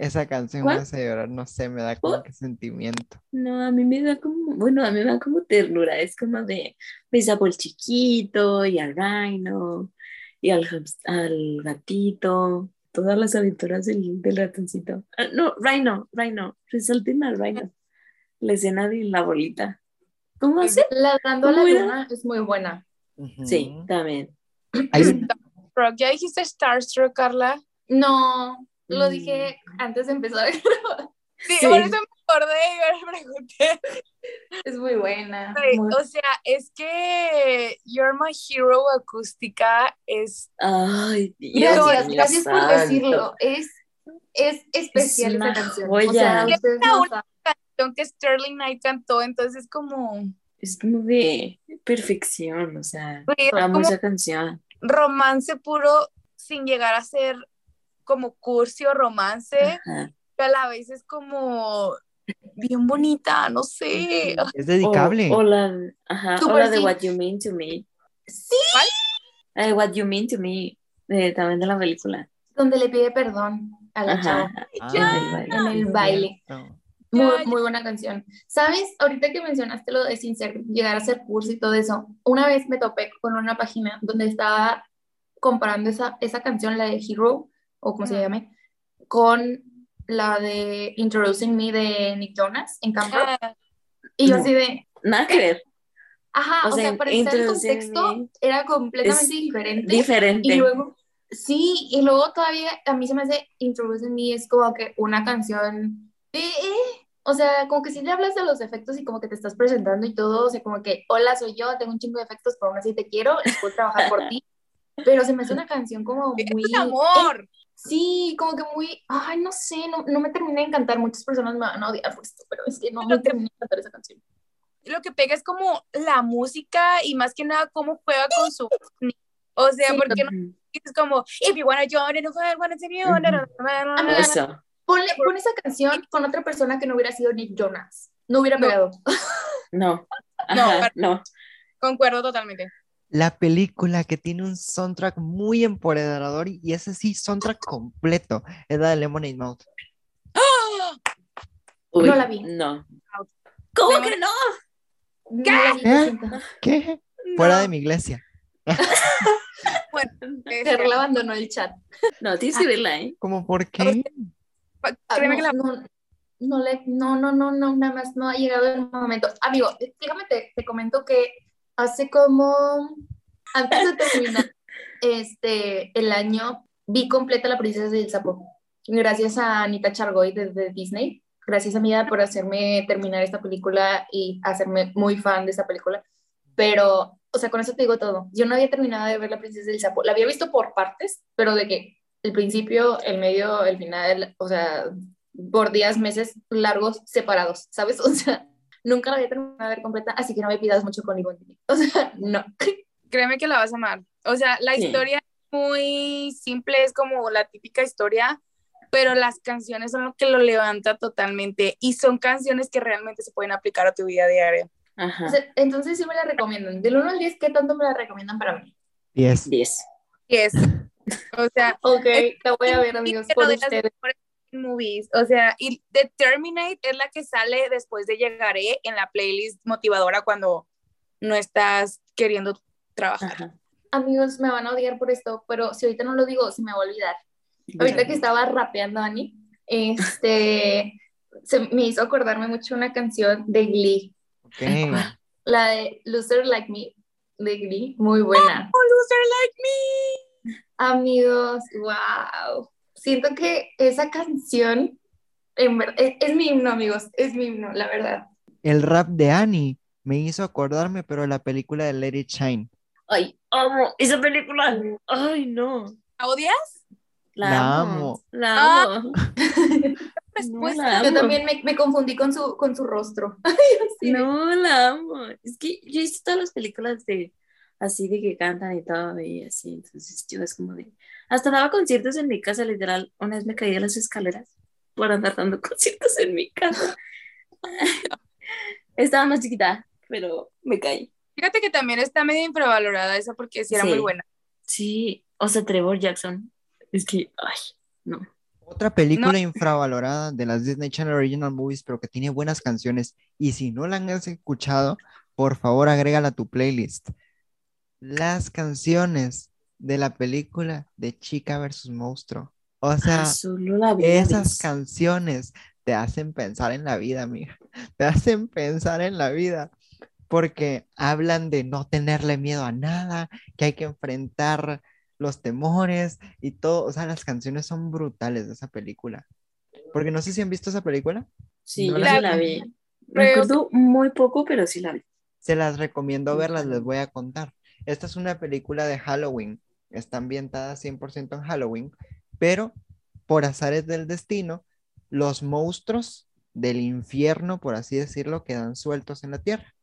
Esa canción me hace llorar, no sé, me da como que sentimiento. No, a mí me da como, bueno, a mí me da como ternura, es como de, ves a el chiquito y al Rhino y al, al gatito, todas las aventuras del, del ratoncito. Ah, no, Rhino, Rhino, resalten al Rhino, la escena de la bolita. ¿Cómo hace? La dando a la luna es muy buena. Sí, también. ¿Ya dijiste Starstruck, Carla? No, lo dije mm. antes de empezar Sí, por eso me acordé y me pregunté. Es muy buena. O sea, es que You're My Hero acústica es. Ay, Dios Gracias, gracias por decirlo. Es, es especial esa canción. O sea, es la única canción que Sterling Knight cantó, entonces es como. Es como de perfección, o sea, amo esa canción. Romance puro sin llegar a ser como cursi o romance, que a la vez es como bien bonita, no sé. Es dedicable. O, la, ajá, de What You Mean to Me. Sí. ¿Cuál? What You Mean to Me, también de la película. Donde le pide perdón a la chava en el baile. Muy, muy buena canción. ¿Sabes? Ahorita que mencionaste lo de sin ser, llegar a ser cursi y todo eso, una vez me topé con una página donde estaba comparando esa, esa canción, la de Hero, o como se llame, con la de Introducing Me de Nick Jonas en Camp ah. y yo así de... Nada que ver. Ajá, o, sea, para estar el contexto era completamente diferente. Diferente. Y luego, sí, y luego todavía a mí se me hace Introducing Me es como que una canción de... O sea, como que si le hablas de los efectos y como que te estás presentando y todo, o sea, como que, hola, soy yo, tengo un chingo de efectos, pero aún así te quiero y puedo trabajar por ti. Pero se me hace una canción como muy... amor! Sí, como que muy, ay, no sé, no, no me terminé de encantar. Muchas personas me van a odiar por esto, pero es que no me terminé de encantar esa canción. Lo que pega es como la música y más que nada cómo juega con su... O sea, porque no es como, if you wanna join and I wanna see you, Eso. Ponle, pon esa canción con otra persona que no hubiera sido Nick Jonas. No hubiera pegado. No. no, no. Concuerdo totalmente la película que tiene un soundtrack muy empoderador y ese sí, soundtrack completo, es la de Lemonade Mouth. no la vi. No. ¿Cómo que no? ¿Qué? ¿Qué? Fuera de mi iglesia. bueno, Carla abandonó el chat. No, tienes que verla, ¿eh? ¿Cómo por qué? Ah, no, que la... no, no, le, no, no, no, no, nada más no ha llegado el momento. Amigo, déjame te, te comento que hace como, antes de terminar este, el año, vi completa La Princesa del Sapo. Gracias a Anita Chargoy desde Disney. Gracias, amiga, por hacerme terminar esta película y hacerme muy fan de esta película. Pero, o sea, con eso te digo todo. Yo no había terminado de ver La Princesa del Sapo. La había visto por partes, pero de que el principio, el medio, el final, o sea, por días, meses largos separados, ¿sabes? O sea, Nunca la había terminado de ver completa, así que no me pidas mucho con Ivonne. O sea, no. Créeme que la vas a amar. O sea, la historia es muy simple, es como la típica historia, pero las canciones son lo que lo levanta totalmente y son canciones que realmente se pueden aplicar a tu vida diaria. Ajá. entonces sí me la recomiendan. Del 1 al 10, ¿qué tanto me la recomiendan para mí? 10. 10. 10. O sea, ok, te voy a ver, amigos, por ustedes movies. O sea, y The Terminate es la que sale después de Llegaré en la playlist motivadora cuando no estás queriendo trabajar. Amigos, me van a odiar por esto, pero si ahorita no lo digo, se me va a olvidar. Ahorita que estaba rapeando, Ani, este, se me hizo acordarme mucho una canción de Glee. La de Loser Like Me, de Glee, muy buena. Oh, Loser Like Me. Amigos, wow siento que esa canción en es, mi himno, amigos, es mi himno, la verdad. El rap de Annie me hizo acordarme, pero la película de Let It Shine. Ay, amo esa película. Ay, no. ¿La odias? La, amo. La amo. Yo también me, me, confundí con su, con su rostro. no, la amo. Es que yo he visto todas las películas de así de que cantan y todo y así. Entonces yo es como de, Hasta daba conciertos en mi casa, literal. Una vez me caí de las escaleras por andar dando conciertos en mi casa. Estaba más chiquita, pero me caí. Fíjate que también está medio infravalorada esa porque sí era muy buena. Sí, o sea, Trevor Jackson. Es que, ay, no. Otra película infravalorada de las Disney Channel Original Movies, pero que tiene buenas canciones. Y si no la has escuchado, por favor agrégala a tu playlist. Las canciones de la película de Chica versus Monstruo. O sea, ah, esas canciones te hacen pensar en la vida, amiga. Te hacen pensar en la vida. Porque hablan de no tenerle miedo a nada, que hay que enfrentar los temores y todo. O sea, las canciones son brutales de esa película. Porque no sé si han visto esa película. Sí, la, vi. Me acuerdo muy poco, pero sí la vi. Se las recomiendo verlas, les voy a contar. Esta es una película de Halloween. Está ambientada 100% en Halloween, pero por azares del destino, los monstruos del infierno, por así decirlo, quedan sueltos en la tierra.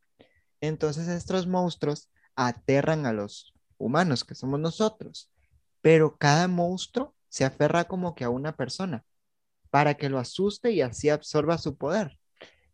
Entonces estos monstruos aterran a los humanos, que somos nosotros, pero cada monstruo se aferra como que a una persona para que lo asuste y así absorba su poder.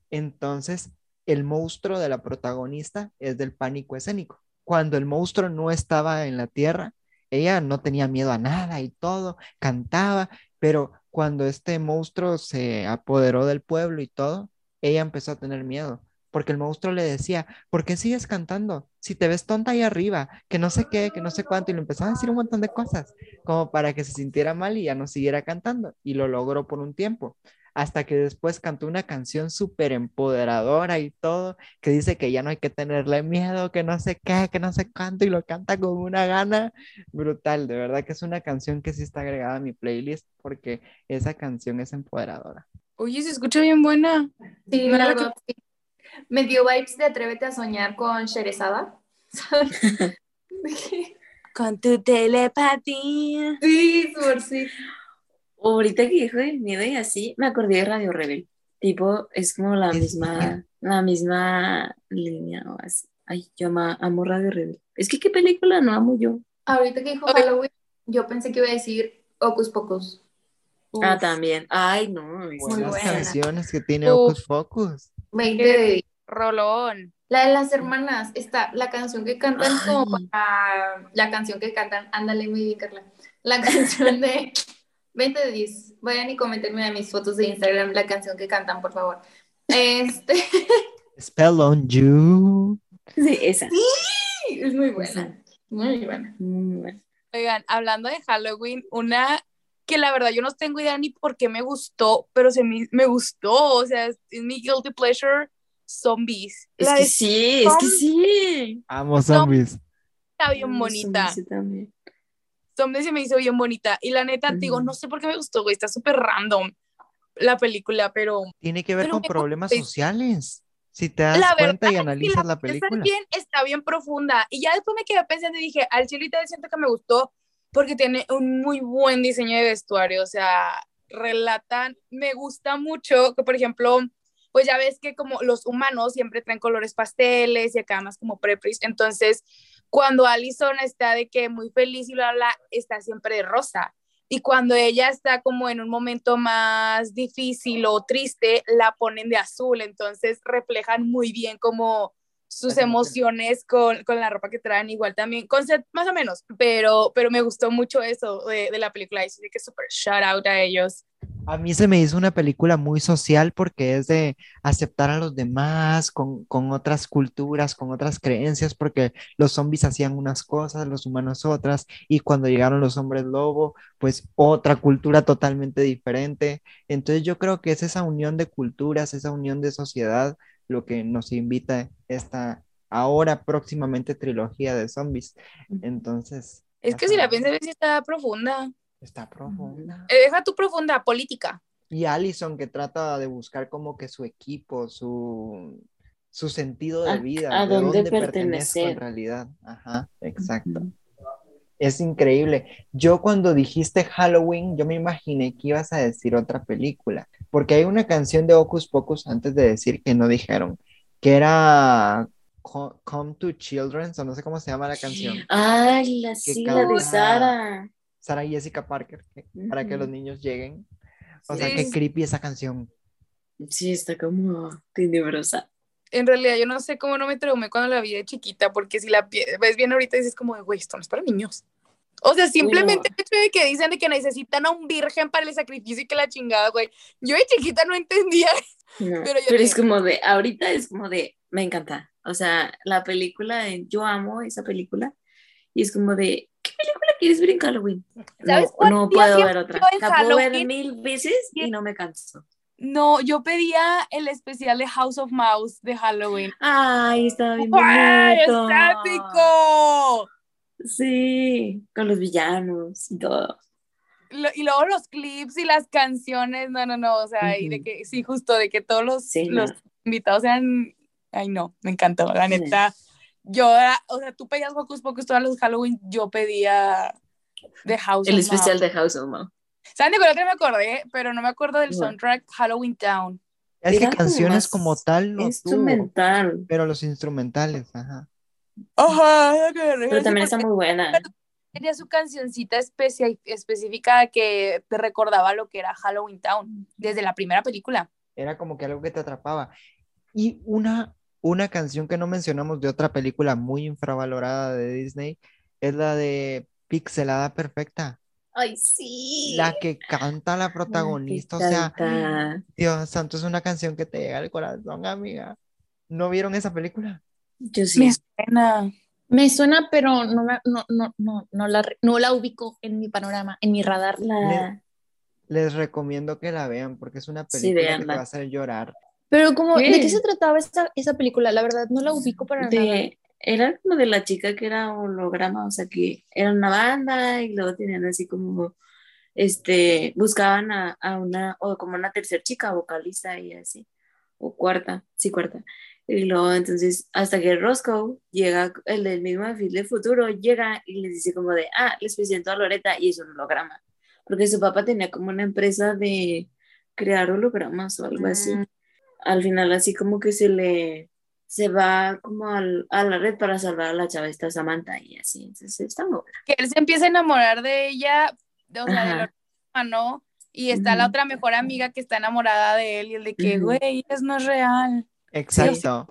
Entonces, el monstruo de la protagonista es del pánico escénico. Cuando el monstruo no estaba en la tierra, ella no tenía miedo a nada y todo, cantaba, pero cuando este monstruo se apoderó del pueblo y todo, ella empezó a tener miedo porque el monstruo le decía, ¿por qué sigues cantando? Si te ves tonta ahí arriba, que no sé qué, que no sé cuánto, y le empezaba a decir un montón de cosas, como para que se sintiera mal y ya no siguiera cantando, y lo logró por un tiempo, hasta que después cantó una canción súper empoderadora y todo, que dice que ya no hay que tenerle miedo, que no sé qué, que no sé cuánto, y lo canta con una gana brutal, de verdad que es una canción que sí está agregada a mi playlist, porque esa canción es empoderadora. Oye, se escucha bien buena. Sí, la sí. Me dio vibes de Atrévete a soñar con Sherezada. con tu telepatía. Sí, por sí. Ahorita que dijo el miedo y así, me acordé de Radio Rebel. Tipo, es como la misma, la misma línea o así. Ay, yo amo, Radio Rebel. Es que qué película no amo yo. Ahorita que dijo Halloween, yo pensé que iba a decir Ocus Pocus. Ah, también. Ay, no. Muy buenas canciones que tiene Ocus Pocus. 20 de Rolón. La de las hermanas, está la canción que cantan como para la canción que cantan, ándale muy bien, Carla. La canción de 20 de 10. Vayan y comentenme a mis fotos de Instagram la canción que cantan, por favor. Este. Spell on you. Sí, esa. Sí, es muy buena. Muy buena. Muy buena. Oigan, hablando de Halloween, una que la verdad yo no tengo idea ni por qué me gustó, pero se me, me gustó, o sea, es, mi guilty pleasure, zombies. Es que sí, es que sí. Amo zombies. Está bien bonita. Zombies, se me hizo bien bonita. Y la neta, digo, no sé por qué me gustó, güey, está súper random la película, pero... Tiene que ver con problemas sociales. Si te das cuenta y analizas la, película. Bien, está bien profunda. Y ya después me quedé pensando y dije, al chilito siento que me gustó porque tiene un muy buen diseño de vestuario, o sea, relatan, me gusta mucho que, por ejemplo, pues ya ves que como los humanos siempre traen colores pasteles y acá más como prepris, entonces cuando Allison está de que muy feliz y bla, bla, está siempre de rosa. Y cuando ella está como en un momento más difícil o triste, la ponen de azul. Entonces reflejan muy bien como sus emociones con, con, la ropa que traen, igual también, con más o menos, pero, pero me gustó mucho eso de, de la película y sí que súper shout out a ellos. A mí se me hizo una película muy social porque es de aceptar a los demás con, con, otras culturas, con otras creencias, porque los zombies hacían unas cosas, los humanos otras, y cuando llegaron los hombres lobo, pues otra cultura totalmente diferente. Entonces yo creo que es esa unión de culturas, esa unión de sociedad lo que nos invita esta ahora próximamente trilogía de zombies. Entonces. Es que si la piensas, está profunda. Está profunda. Eh, deja tu profunda política. Y Allison que trata de buscar como que su equipo, su, su sentido de vida, a, dónde, pertenece en realidad. Ajá, exacto. Es increíble. Yo cuando dijiste Halloween, yo me imaginé que ibas a decir otra película, porque hay una canción de Ocus Pocus antes de decir que no dijeron, que era Come to Children, o no sé cómo se llama la canción. Ay, la, sí, de Sara. Sara Jessica Parker, para que los niños lleguen. O sea, qué creepy esa canción. Sí, está como tenebrosa. En realidad, yo no sé cómo no me traumé cuando la vi de chiquita, porque si la ves bien ahorita dices como, güey, esto no es para niños. O sea, simplemente el hecho de que dicen de que necesitan a un virgen para el sacrificio y que la chingada, güey. Yo de chiquita no entendía. pero, es como de, ahorita es como de, me encanta. O sea, la película, yo amo esa película. Y es como de, ¿qué película quieres ver en Halloween? ¿Sabes no, no puedo ver otra. La puedo ver mil veces y no me canso. No, yo pedía el especial de House of Mouse de Halloween. Ay, estaba bien bonito. ¡Estático! Sí, con los villanos y todo. y luego los clips y las canciones, no, no, no, o sea, y de que, sí, justo, de que todos los, los invitados sean, ay no, me encantó, la neta. Yo, o sea, tú pedías Hocus Pocus todos los Halloween, yo pedía The House El especial de House of Mouse. ¿Saben de cuál que me acordé? Pero no me acuerdo del soundtrack Halloween Town. Es que canciones como tal no Instrumental. pero los instrumentales, ajá. Ajá, pero también está muy buena. Tenía su cancioncita específica que te recordaba lo que era Halloween Town, desde la primera película. Era como que algo que te atrapaba. Y una, una canción que no mencionamos de otra película muy infravalorada de Disney es la de Pixelada Perfecta. Ay, sí. La que canta la protagonista, o sea, Dios santo, es una canción que te llega al corazón, amiga. ¿No vieron esa película? Yo sí. Me suena. Me suena, pero no, no, no, no, no, la, no la ubico en mi panorama, en mi radar. Les, recomiendo que la vean porque es una película que te va a hacer llorar. Pero como, ¿de qué se trataba esa, esa película? La verdad, no la ubico para nada era como de la chica que era holograma, o sea, que era una banda y luego tenían así como, este, buscaban a, a una, o como una tercera chica vocalista y así, o cuarta, sí, cuarta. Y luego entonces, hasta que Roscoe llega, el del mismo fin de futuro, llega y les dice como de, ah, les presento a Loreta y es un holograma. Porque su papá tenía como una empresa de crear hologramas o algo así. Mm. Al final así como que se le se va como al, a la red para salvar a la chava esta Samantha y así, entonces está muy Que él se empieza a enamorar de ella, de, o sea, de la hermano, y está la otra mejor amiga que está enamorada de él y el de que, güey, eso no es real. Exacto.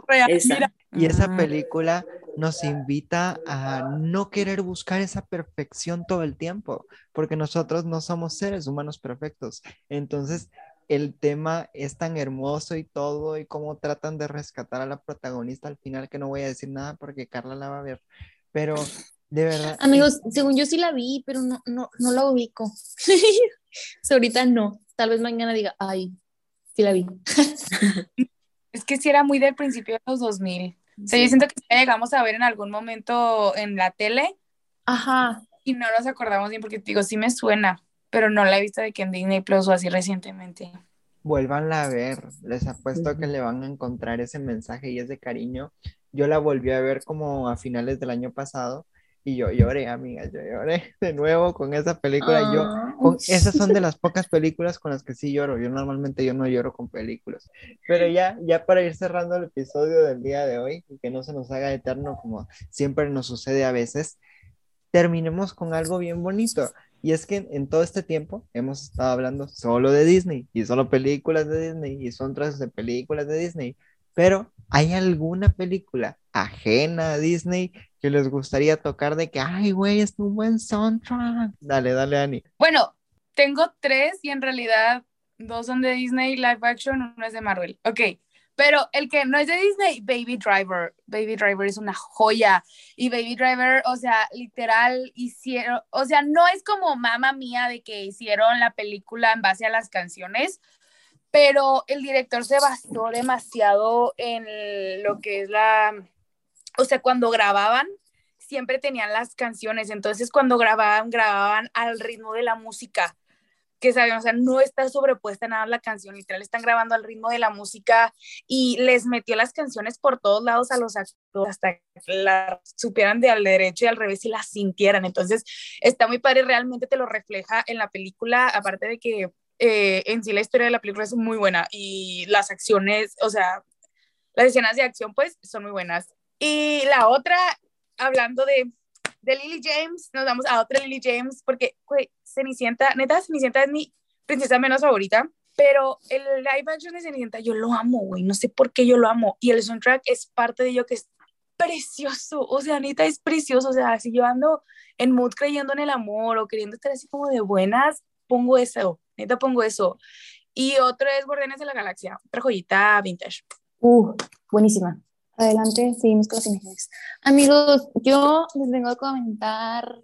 Y esa película nos invita a no querer buscar esa perfección todo el tiempo, porque nosotros no somos seres humanos perfectos. Entonces, el tema es tan hermoso y todo, y cómo tratan de rescatar a la protagonista al final, que no voy a decir nada porque Carla la va a ver. Pero de verdad. Amigos, según yo sí la vi, pero no, no, no la ubico. ahorita no. Tal vez mañana diga, ay, sí la vi. es que sí era muy del principio de los 2000. O sea, yo siento que llegamos a ver en algún momento en la tele. Ajá. Y no nos acordamos bien porque digo, sí me suena pero no la he visto de que en Disney Plus o así recientemente. Vuelvanla a ver, les apuesto que le van a encontrar ese mensaje y ese cariño. Yo la volví a ver como a finales del año pasado y yo lloré, amiga, yo lloré de nuevo con esa película. Yo, ah. con, esas son de las pocas películas con las que sí lloro. Yo normalmente yo no lloro con películas. Pero ya, ya para ir cerrando el episodio del día de hoy, y que no se nos haga eterno como siempre nos sucede a veces, terminemos con algo bien bonito. Y es que en todo este tiempo hemos estado hablando solo de Disney y solo películas de Disney y son tras de películas de Disney. Pero ¿hay alguna película ajena Disney que les gustaría tocar de que, ay, güey, es un buen soundtrack? Dale, dale, Ani. Bueno, tengo tres y en realidad dos son de Disney live action, uno es de Marvel. Ok, pero el que no es de Disney, Baby Driver. Baby Driver es una joya. Y Baby Driver, o sea, literal hicieron, o sea, no es como mamá mía de que hicieron la película en base a las canciones, pero el director se basó demasiado en lo que es la, o sea, cuando grababan, siempre tenían las canciones, entonces cuando grababan, grababan al ritmo de la música que saben, o sea, no está sobrepuesta nada la canción, literal, están grabando al ritmo de la música y les metió las canciones por todos lados a los actores hasta que la supieran de al derecho y al revés y las sintieran. Entonces, está muy padre, realmente te lo refleja en la película, aparte de que eh, en sí la historia de la película es muy buena y las acciones, o sea, las escenas de acción pues son muy buenas. Y la otra, hablando de de Lily James nos vamos a otra Lily James porque, güey, Cenicienta, neta, Cenicienta es mi princesa menos favorita, pero el live action de Cenicienta yo lo amo, güey, no sé por qué yo lo amo. Y el soundtrack es parte de ello que es precioso, o sea, neta es precioso, o sea, si yo ando en mood creyendo en el amor o queriendo estar así como de buenas, pongo eso, neta pongo eso. Y otro es Guardianes de la Galaxia, otra joyita vintage. Uh, buenísima. Adelante, seguimos con las imágenes. Amigos, yo les vengo a comentar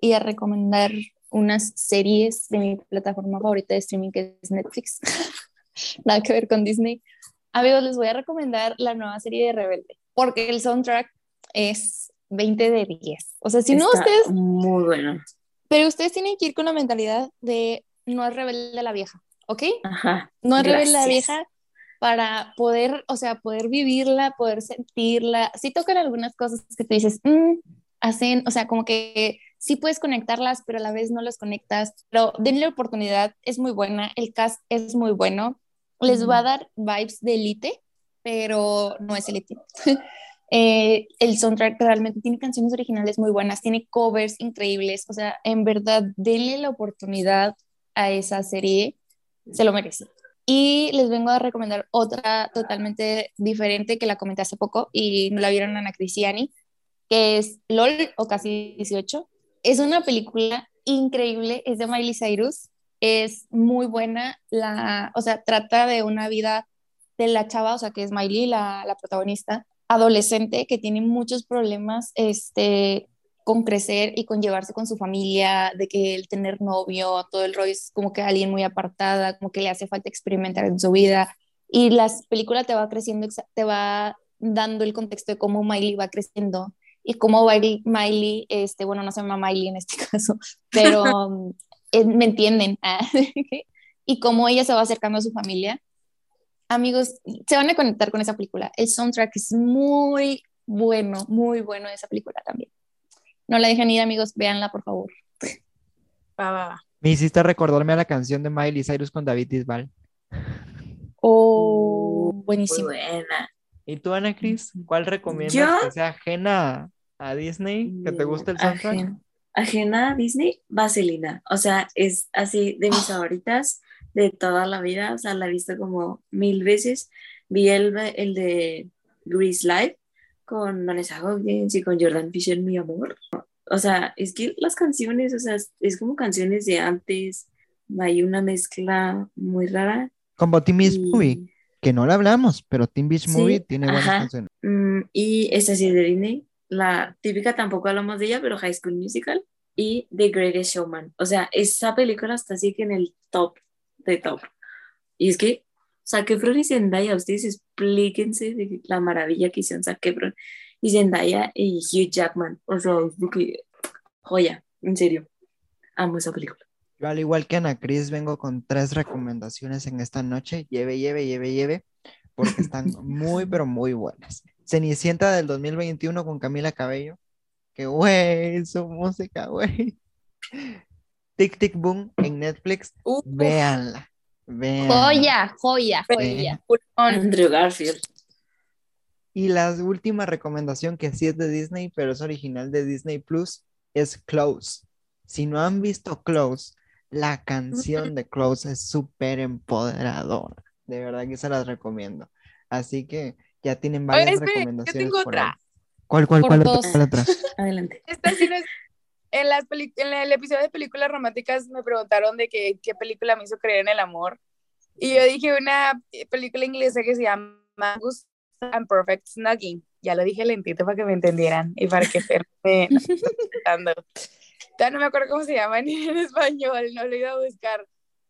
y a recomendar unas series de mi plataforma favorita de streaming que es Netflix. Nada que ver con Disney. Amigos, les voy a recomendar la nueva serie de Rebelde, porque el soundtrack es 20 de 10. O sea, si no ustedes... Muy bueno. Pero ustedes tienen que ir con la mentalidad de no es rebelde la vieja, ¿ok? Ajá. No es rebelde la vieja para poder, o sea, poder vivirla, poder sentirla. Sí tocan algunas cosas que te dices, mm", hacen, o sea, como que sí puedes conectarlas, pero a la vez no las conectas. Pero denle oportunidad, es muy buena, el cast es muy bueno. Les va a dar vibes de elite, pero no es elite. Eh, el soundtrack realmente tiene canciones originales muy buenas, tiene covers increíbles, o sea, en verdad, denle la oportunidad a esa serie, se lo merece. Y les vengo a recomendar otra totalmente diferente que la comenté hace poco y no la vieron Ana Cristiani, que es LOL o casi 18. Es una película increíble, es de Miley Cyrus, es muy buena, la, o sea, trata de una vida de la chava, o sea, que es Miley, la, la protagonista, adolescente que tiene muchos problemas este, con crecer y con llevarse con su familia, de que el tener novio, todo el rollo es como que alguien muy apartada, como que le hace falta experimentar en su vida. Y la película te va creciendo, te va dando el contexto de cómo Miley va creciendo y cómo Miley, este, bueno, no se llama Miley en este caso, pero eh, me entienden, y cómo ella se va acercando a su familia amigos, se van a conectar con esa película. El soundtrack es muy bueno, muy bueno esa película también. No la dejen ir, amigos, véanla, por favor. Va, va, va. Me hiciste recordarme a la canción de Miley Cyrus con David Bisbal. Oh, buenísimo. buena. ¿Y tú, Ana Cris? ¿Cuál recomiendas que sea ajena a Disney? ¿Que te guste el soundtrack? Ajena, a Disney, Vaselina. O sea, es así de mis favoritas de toda la vida, o sea, la he visto como mil veces. Vi el, el de Grease Live con Vanessa Hudgens y con Jordan Fisher, mi amor. O sea, es que las canciones, o sea, es, como canciones de antes, hay una mezcla muy rara. Como Teen Beach Movie, que no la hablamos, pero Teen Beach Movie tiene buenas canciones. Mm, y esta sí es de Disney, la típica tampoco hablamos de ella, pero High School Musical y The Greatest Showman. O sea, esa película está así que en el top de top. Y es que Efron y Zendaya, ustedes explíquense de la maravilla que hicieron Zac Efron y Zendaya y Hugh Jackman. O sea, joya, en serio. Amo esa película. Yo al igual que Ana Cris vengo con tres recomendaciones en esta noche. Lleve, lleve, lleve, lleve, porque están muy, pero muy buenas. Cenicienta del 2021 con Camila Cabello. Que güey, su música, güey. Tic Tic Boom en Netflix. Véanla. Joya, joya, joya. Andrew Garfield. Y la última recomendación que sí es de Disney, pero es original de Disney Plus, es Close. Si no han visto Close, la canción de Close es súper empoderadora. De verdad que se las recomiendo. Así que ya tienen varias recomendaciones. Yo tengo otra. ¿Cuál, cuál, cuál, cuál, otra? Adelante. Esta sí no es en, las en el episodio de películas románticas me preguntaron de qué, qué película me hizo creer en el amor. Y yo dije una película inglesa que se llama Ghost and Perfect Snugging. Ya lo dije lentito para que me entendieran y para que estén Ya no me acuerdo cómo se llama en, en español, no lo he ido a buscar.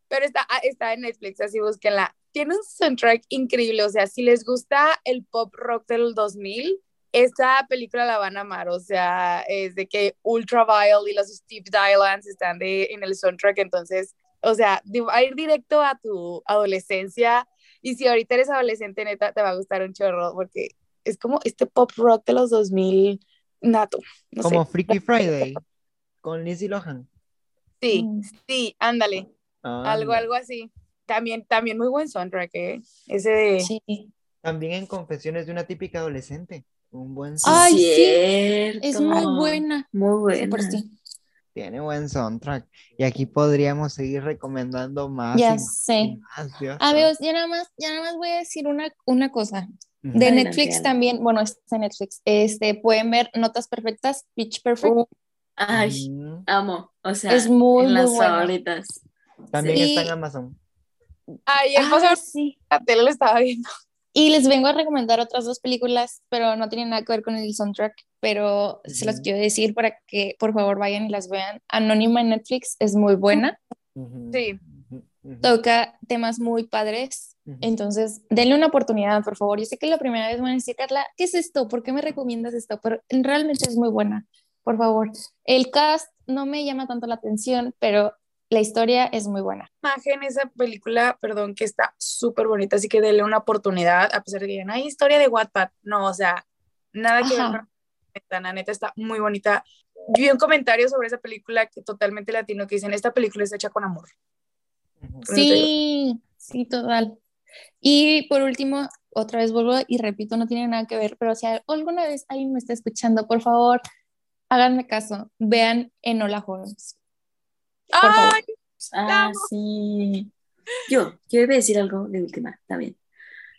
Pero está, ah, está en Netflix, así búsquenla. Tiene un soundtrack increíble, o sea, si les gusta el pop rock del 2000, esta película la van a amar, o sea, es de que Ultraviolet y los Steve Dylans están de, en el soundtrack, entonces, o sea, va a ir directo a tu adolescencia y si ahorita eres adolescente, neta, te va a gustar un chorro porque es como este pop rock de los 2000 nato. como Freaky Friday con Lizzie Lohan. Sí, mm. sí, ándale. algo, algo así. También, también muy buen soundtrack, ¿eh? Ese de... Sí. También en Confesiones de una típica adolescente Un buen soundtrack. Ay, sí. Es muy buena. Muy buena. Tiene buen soundtrack. Y aquí podríamos seguir recomendando más. Ya sé. Más, ya nada más, ya nada más voy a decir una, una cosa. De Netflix también, bueno, es de Netflix. Este, pueden ver Notas Perfectas, Pitch Perfect. Uh, ay, mm. amo. O sea, es muy, las muy favoritas. También está en Amazon. Ay, el ah, sí. la tele lo estaba viendo. Y les vengo a recomendar otras dos películas, pero no tienen nada que ver con el soundtrack, pero se las quiero decir para que por favor vayan y las vean. Anónima en Netflix es muy buena. Sí. Toca temas muy padres, entonces denle una oportunidad, por favor. Yo sé que la primera vez van a decir, Carla, ¿qué es esto? ¿Por qué me recomiendas esto? Pero realmente es muy buena, por favor. El cast no me llama tanto la atención, pero la historia es muy buena. Imagen esa película, perdón, que está súper bonita, así que denle una oportunidad, a pesar de que digan, hay historia de Wattpad. No, o sea, nada que ver con la neta, está muy bonita. Yo vi un comentario sobre esa película que totalmente latino que dicen, esta película está hecha con amor. Sí, sí, total. Y por último, otra vez vuelvo y repito, no tiene nada que ver, pero si alguna vez alguien me está escuchando, por favor, háganme caso, vean Enola Holmes. ¡Ay! Ah, sí. Yo, quiero decir algo de última, también.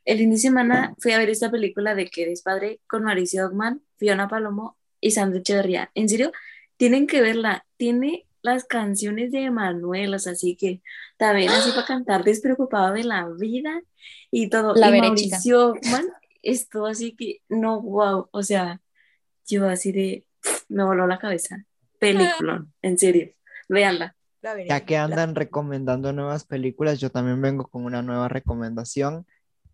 El fin de semana fui a ver esta película de que eres padre con Mauricio Dogman, Fiona Palomo y Sandra Echeverría. En serio, tienen que verla. Tiene las canciones de Manuel, o sea, así que también así para cantar despreocupado de la vida y todo. La y Mauricio Dogman es todo así que, no, wow, o sea, yo así de, me voló la cabeza. Película, en serio, véanla. Ya que andan recomendando nuevas películas, yo también vengo con una nueva recomendación.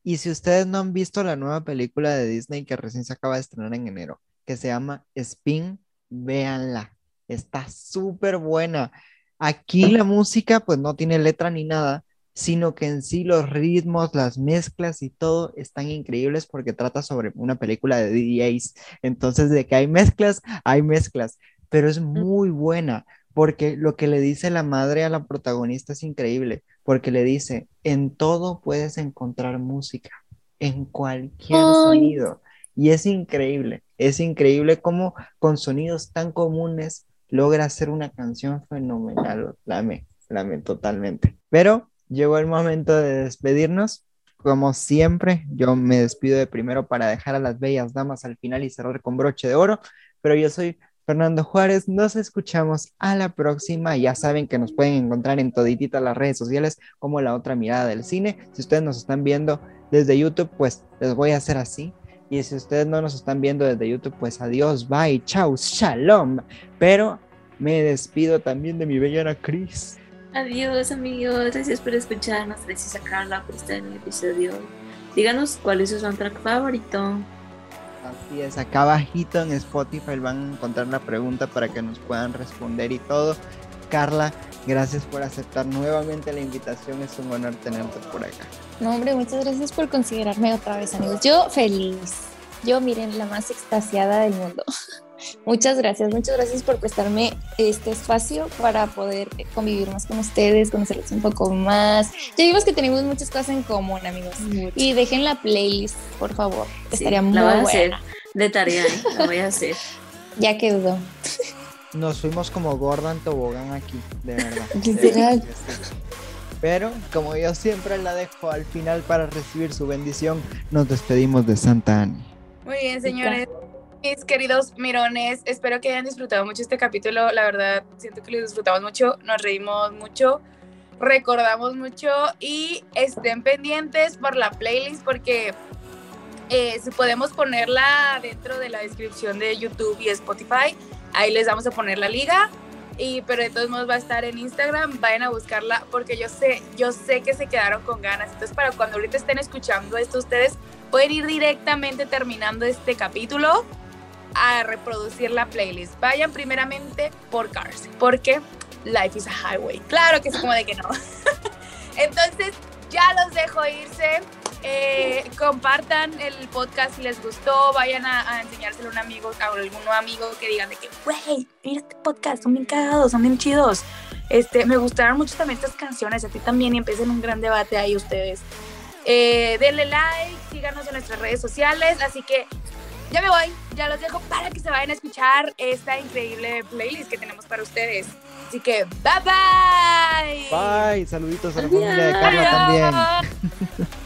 Y si ustedes no han visto la nueva película de Disney que recién se acaba de estrenar en enero, que se llama Spin, véanla. Está súper buena. Aquí la música pues no tiene letra ni nada, sino que en sí los ritmos, las mezclas y todo están increíbles porque trata sobre una película de DJs. Entonces, de que hay mezclas, hay mezclas, pero es muy buena porque lo que le dice la madre a la protagonista es increíble, porque le dice, en todo puedes encontrar música, en cualquier sonido. Y es increíble, es increíble cómo con sonidos tan comunes logra hacer una canción fenomenal. La amé, la amé totalmente. Pero llegó el momento de despedirnos. Como siempre, yo me despido de primero para dejar a las bellas damas al final y cerrar con broche de oro, pero yo soy Fernando Juárez, nos escuchamos a la próxima. Ya saben que nos pueden encontrar en todititas las redes sociales como la otra mirada del cine. Si ustedes nos están viendo desde YouTube, pues les voy a hacer así. Y si ustedes no nos están viendo desde YouTube, pues adiós, bye, chau, shalom. Pero me despido también de mi bella Cris. Adiós, amigos. Gracias por escucharnos. Gracias a Carla por estar en el episodio. Díganos cuál es su soundtrack favorito. Así es, acá abajito en Spotify van a encontrar la pregunta para que nos puedan responder y todo. Carla, gracias por aceptar nuevamente la invitación, es un honor tenerte por acá. No, hombre, muchas gracias por considerarme otra vez, amigos. Yo feliz. Yo, miren, la más extasiada del mundo. Muchas gracias, muchas gracias por prestarme este espacio para poder convivir más con ustedes, conocerles un poco más. Ya vimos que tenemos muchas cosas en común, amigos. Y dejen la playlist, por favor. Estaría muy la voy a hacer de tarea, ¿eh? la voy a hacer. ya quedó. Nos fuimos como Gordon Tobogán aquí, de verdad. Pero como yo siempre la dejo al final para recibir su bendición, nos despedimos de Santa Ana. Muy bien, señores. Mis queridos mirones, espero que hayan disfrutado mucho este capítulo. La verdad, siento que lo disfrutamos mucho, nos reímos mucho, recordamos mucho y estén pendientes por la playlist porque eh, si podemos ponerla dentro de la descripción de YouTube y Spotify. Ahí les vamos a poner la liga. Y, pero de todos modos va a estar en Instagram, vayan a buscarla porque yo sé, yo sé que se quedaron con ganas. Entonces para cuando ahorita estén escuchando esto, ustedes pueden ir directamente terminando este capítulo a reproducir la playlist. Vayan primeramente por Cars, porque Life is a Highway. Claro que es como de que no. Entonces, ya los dejo irse. Eh, compartan el podcast si les gustó, vayan a, enseñárselo a un amigo, a algún amigo que digan de que, wey, mira este podcast, son bien cagados, son bien chidos. Este, me gustaron mucho también estas canciones, a ti también, y empiecen un gran debate ahí ustedes. Eh, denle like, síganos en nuestras redes sociales, así que ya me voy, ya los dejo para que se vayan a escuchar esta increíble playlist que tenemos para ustedes. Así que, bye bye. Bye, saluditos a la familia de Carla también.